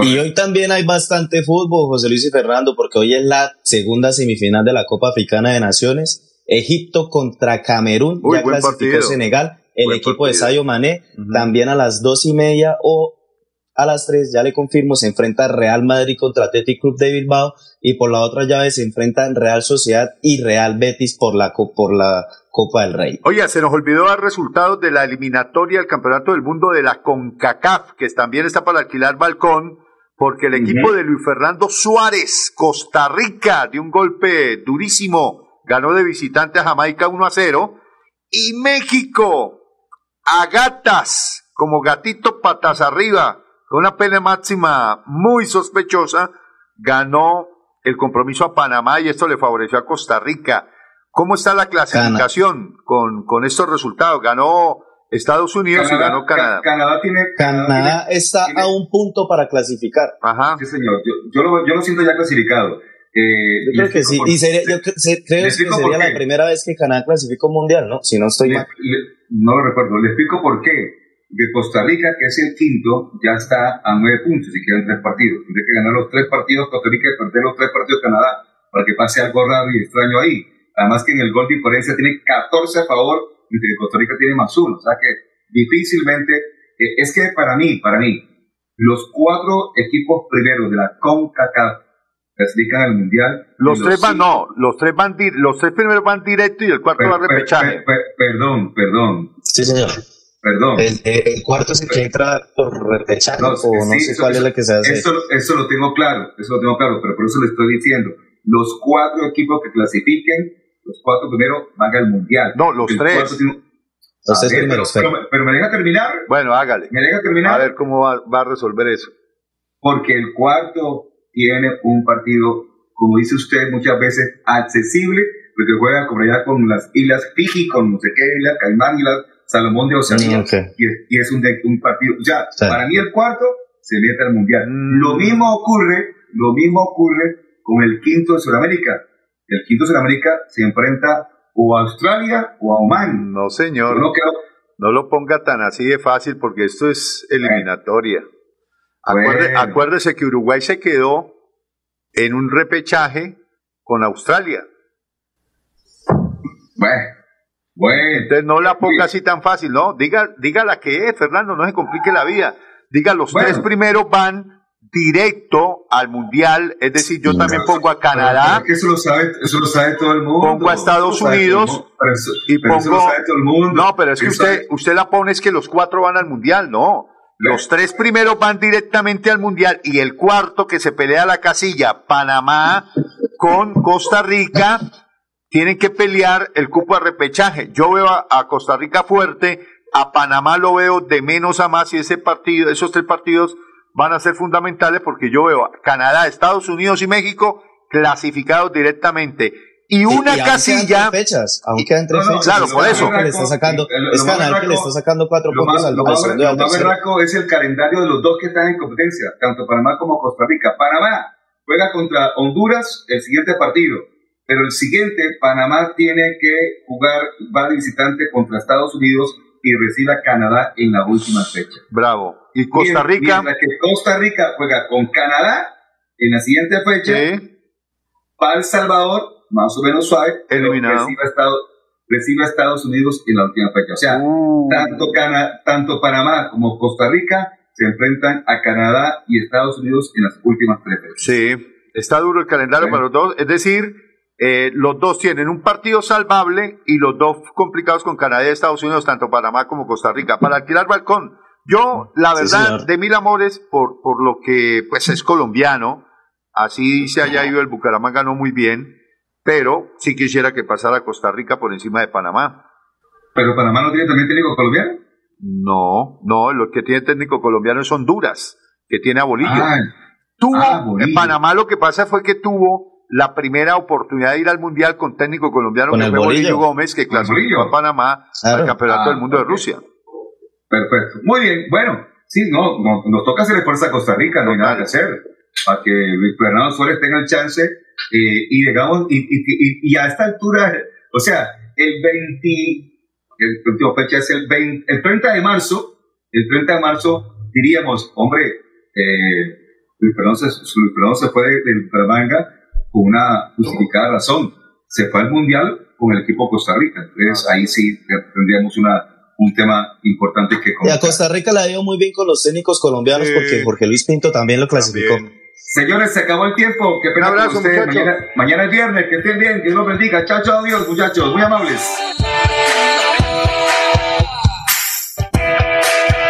S5: y hoy también hay bastante fútbol, José Luis y Fernando, porque hoy es la segunda semifinal de la Copa Africana de Naciones. Egipto contra Camerún, ya clasificó Senegal, el equipo de Sayo Mané, también a las dos y media o a las 3, ya le confirmo, se enfrenta Real Madrid contra Athletic Club de Bilbao y por la otra llave se enfrentan Real Sociedad y Real Betis por la, por la Copa del Rey.
S3: Oye, se nos olvidó dar resultados de la eliminatoria del Campeonato del Mundo de la CONCACAF, que también está para alquilar balcón, porque el equipo de Luis Fernando Suárez, Costa Rica, de un golpe durísimo, ganó de visitante a Jamaica 1 a 0, y México, a gatas, como gatito patas arriba, con una pena máxima muy sospechosa, ganó el compromiso a Panamá y esto le favoreció a Costa Rica. ¿Cómo está la clasificación con, con estos resultados? Ganó Estados Unidos y ganó Canadá.
S2: Canadá tiene.
S5: Canadá, está a un punto para clasificar.
S2: Ajá. Sí, señor. Yo, lo, yo lo siento ya clasificado.
S5: Eh, yo creo que sí. y sería, yo creo que sería la primera vez que Canadá clasifica un mundial, ¿no? Si no estoy mal.
S2: no lo recuerdo. Le explico por qué. De Costa Rica, que es el quinto, ya está a nueve puntos y quedan tres partidos. Tiene que ganar los tres partidos Costa Rica y perder los tres partidos Canadá para que pase algo raro y extraño ahí. Además que en el gol diferencia tiene 14 a favor, mientras que Costa Rica tiene más uno. O sea que difícilmente, eh, es que para mí, para mí, los cuatro equipos primeros de la CONCACAF clasifican al Mundial.
S3: Los, tres van, no, los tres van, los tres primeros van directo y el cuarto va a repechaje.
S2: perdón, perdón.
S5: Sí, señor.
S2: Perdón.
S5: El, cuarto es el que entra por repechaje, no, o no sé cuál es la que se hace.
S2: Eso, eso lo tengo claro, eso lo tengo claro, pero por eso le estoy diciendo, los cuatro equipos que clasifiquen los cuatro primeros van al mundial.
S3: No, los tres.
S5: Los tres primeros.
S2: Pero, me deja terminar.
S3: Bueno, hágale.
S2: Me deja terminar.
S3: A ver cómo va, a resolver eso.
S2: Porque el cuarto tiene un partido, como dice usted, muchas veces accesible, porque juega como allá con las islas Fiji, con no sé qué, islas Caimán y las Salomón de Oceanía. Mm, y, es, un, un partido. Ya, para mí el cuarto se mete al mundial. Mm. Lo mismo ocurre, lo mismo ocurre con el quinto de Sudamérica el quinto Sudamérica se enfrenta o a Australia o a Oman.
S3: No, señor. No, lo ponga tan así de fácil porque esto es eliminatoria. Acuérdese que Uruguay se quedó en un repechaje con Australia.
S2: Bueno, bueno.
S3: Entonces no la ponga así tan fácil, ¿no? Diga, diga la que es, Fernando, no se complique la vida. Diga, los tres primeros van directo al mundial, es decir, yo también pongo a Canadá.
S2: eso lo sabe, eso lo sabe todo el mundo.
S3: Pongo a Estados Unidos y pongo. No, pero es que usted, usted la pone es que los cuatro van al mundial, no. Los tres primeros van directamente al mundial y el cuarto que se pelea la casilla, Panamá con Costa Rica, tienen que pelear el cupo de repechaje. Yo veo a, a Costa Rica fuerte, a Panamá lo veo de menos a más y ese partido, esos tres partidos van a ser fundamentales porque yo veo a Canadá, Estados Unidos y México clasificados directamente y una
S5: aún
S3: casilla.
S5: quedan tres fechas, aún quedan tres
S2: No, no,
S5: fechas.
S3: claro, por eso.
S5: que le está sacando, es Canal que le está sacando cuatro puntos
S2: más,
S5: al
S2: lo más-
S5: y
S2: lo más berraco es el calendario de los dos que están en competencia, tanto Panamá como Costa Rica. Panamá juega contra Honduras el siguiente partido, pero el siguiente, Panamá tiene que jugar, va visitante contra Estados Unidos y recibe a Canadá en la última fecha.
S3: Bravo. Y Costa Rica.
S2: Mientras que Costa Rica juega con Canadá en la siguiente fecha, para El Salvador, más o menos suave,
S3: Eliminado.
S2: Recibe a, Estados, recibe a Estados Unidos en la última fecha. O sea,
S3: Uh.
S2: tanto, Cana- tanto Panamá como Costa Rica se enfrentan a Canadá y Estados Unidos en las últimas tres fechas.
S3: Sí, está duro el calendario para los dos. Es decir, eh, los dos tienen un partido salvable y los dos complicados con Canadá y Estados Unidos, tanto Panamá como Costa Rica. Para alquilar balcón, yo, la verdad, de mil amores, por, por lo que pues es colombiano, así se haya ido el Bucaramanga no muy bien, pero sí quisiera que pasara Costa Rica por encima de Panamá.
S2: ¿Pero Panamá no tiene también técnico colombiano?
S3: No, no, lo que tiene técnico colombiano es Honduras, que tiene a Bolillo.
S2: Ah,
S3: tuvo,
S2: ah, Bolillo.
S3: en Panamá lo que pasa fue que tuvo la primera oportunidad de ir al Mundial con técnico colombiano,
S5: Con
S3: que
S5: el
S3: fue Bolillo. Gómez, que clasificó a Panamá
S5: Claro.
S3: al Campeonato
S2: Ah,
S3: del Mundo de
S2: ok.
S3: Rusia.
S2: Perfecto. Muy bien. Bueno, sí, no, no- nos toca hacer fuerza a Costa Rica, no hay nada que hacer. Para que Luis Fernando Suárez tenga el chance eh, y digamos, y, y- y- y a esta altura, o sea, el 20, el último fecha es el 20, el 30 de marzo, el 30 de marzo diríamos, hombre, eh, Luis, Fernando se, Luis Fernando se fue de- del Bucaramanga con una justificada razón. Se fue al Mundial con el equipo Costa Rica. Entonces ahí sí tendríamos una, un tema importante que
S5: Y a
S2: comentar.
S5: Costa Rica ha ido muy bien con los técnicos colombianos
S3: Sí.
S5: porque Jorge Luis Pinto también lo clasificó.
S2: Señores, se acabó el tiempo. Qué pena
S3: Un abrazo,
S2: con ustedes.
S3: muchachos.
S2: Mañana, mañana es viernes. Que estén bien. Dios los bendiga. Chao, chao. Adiós, muchachos. Muy amables.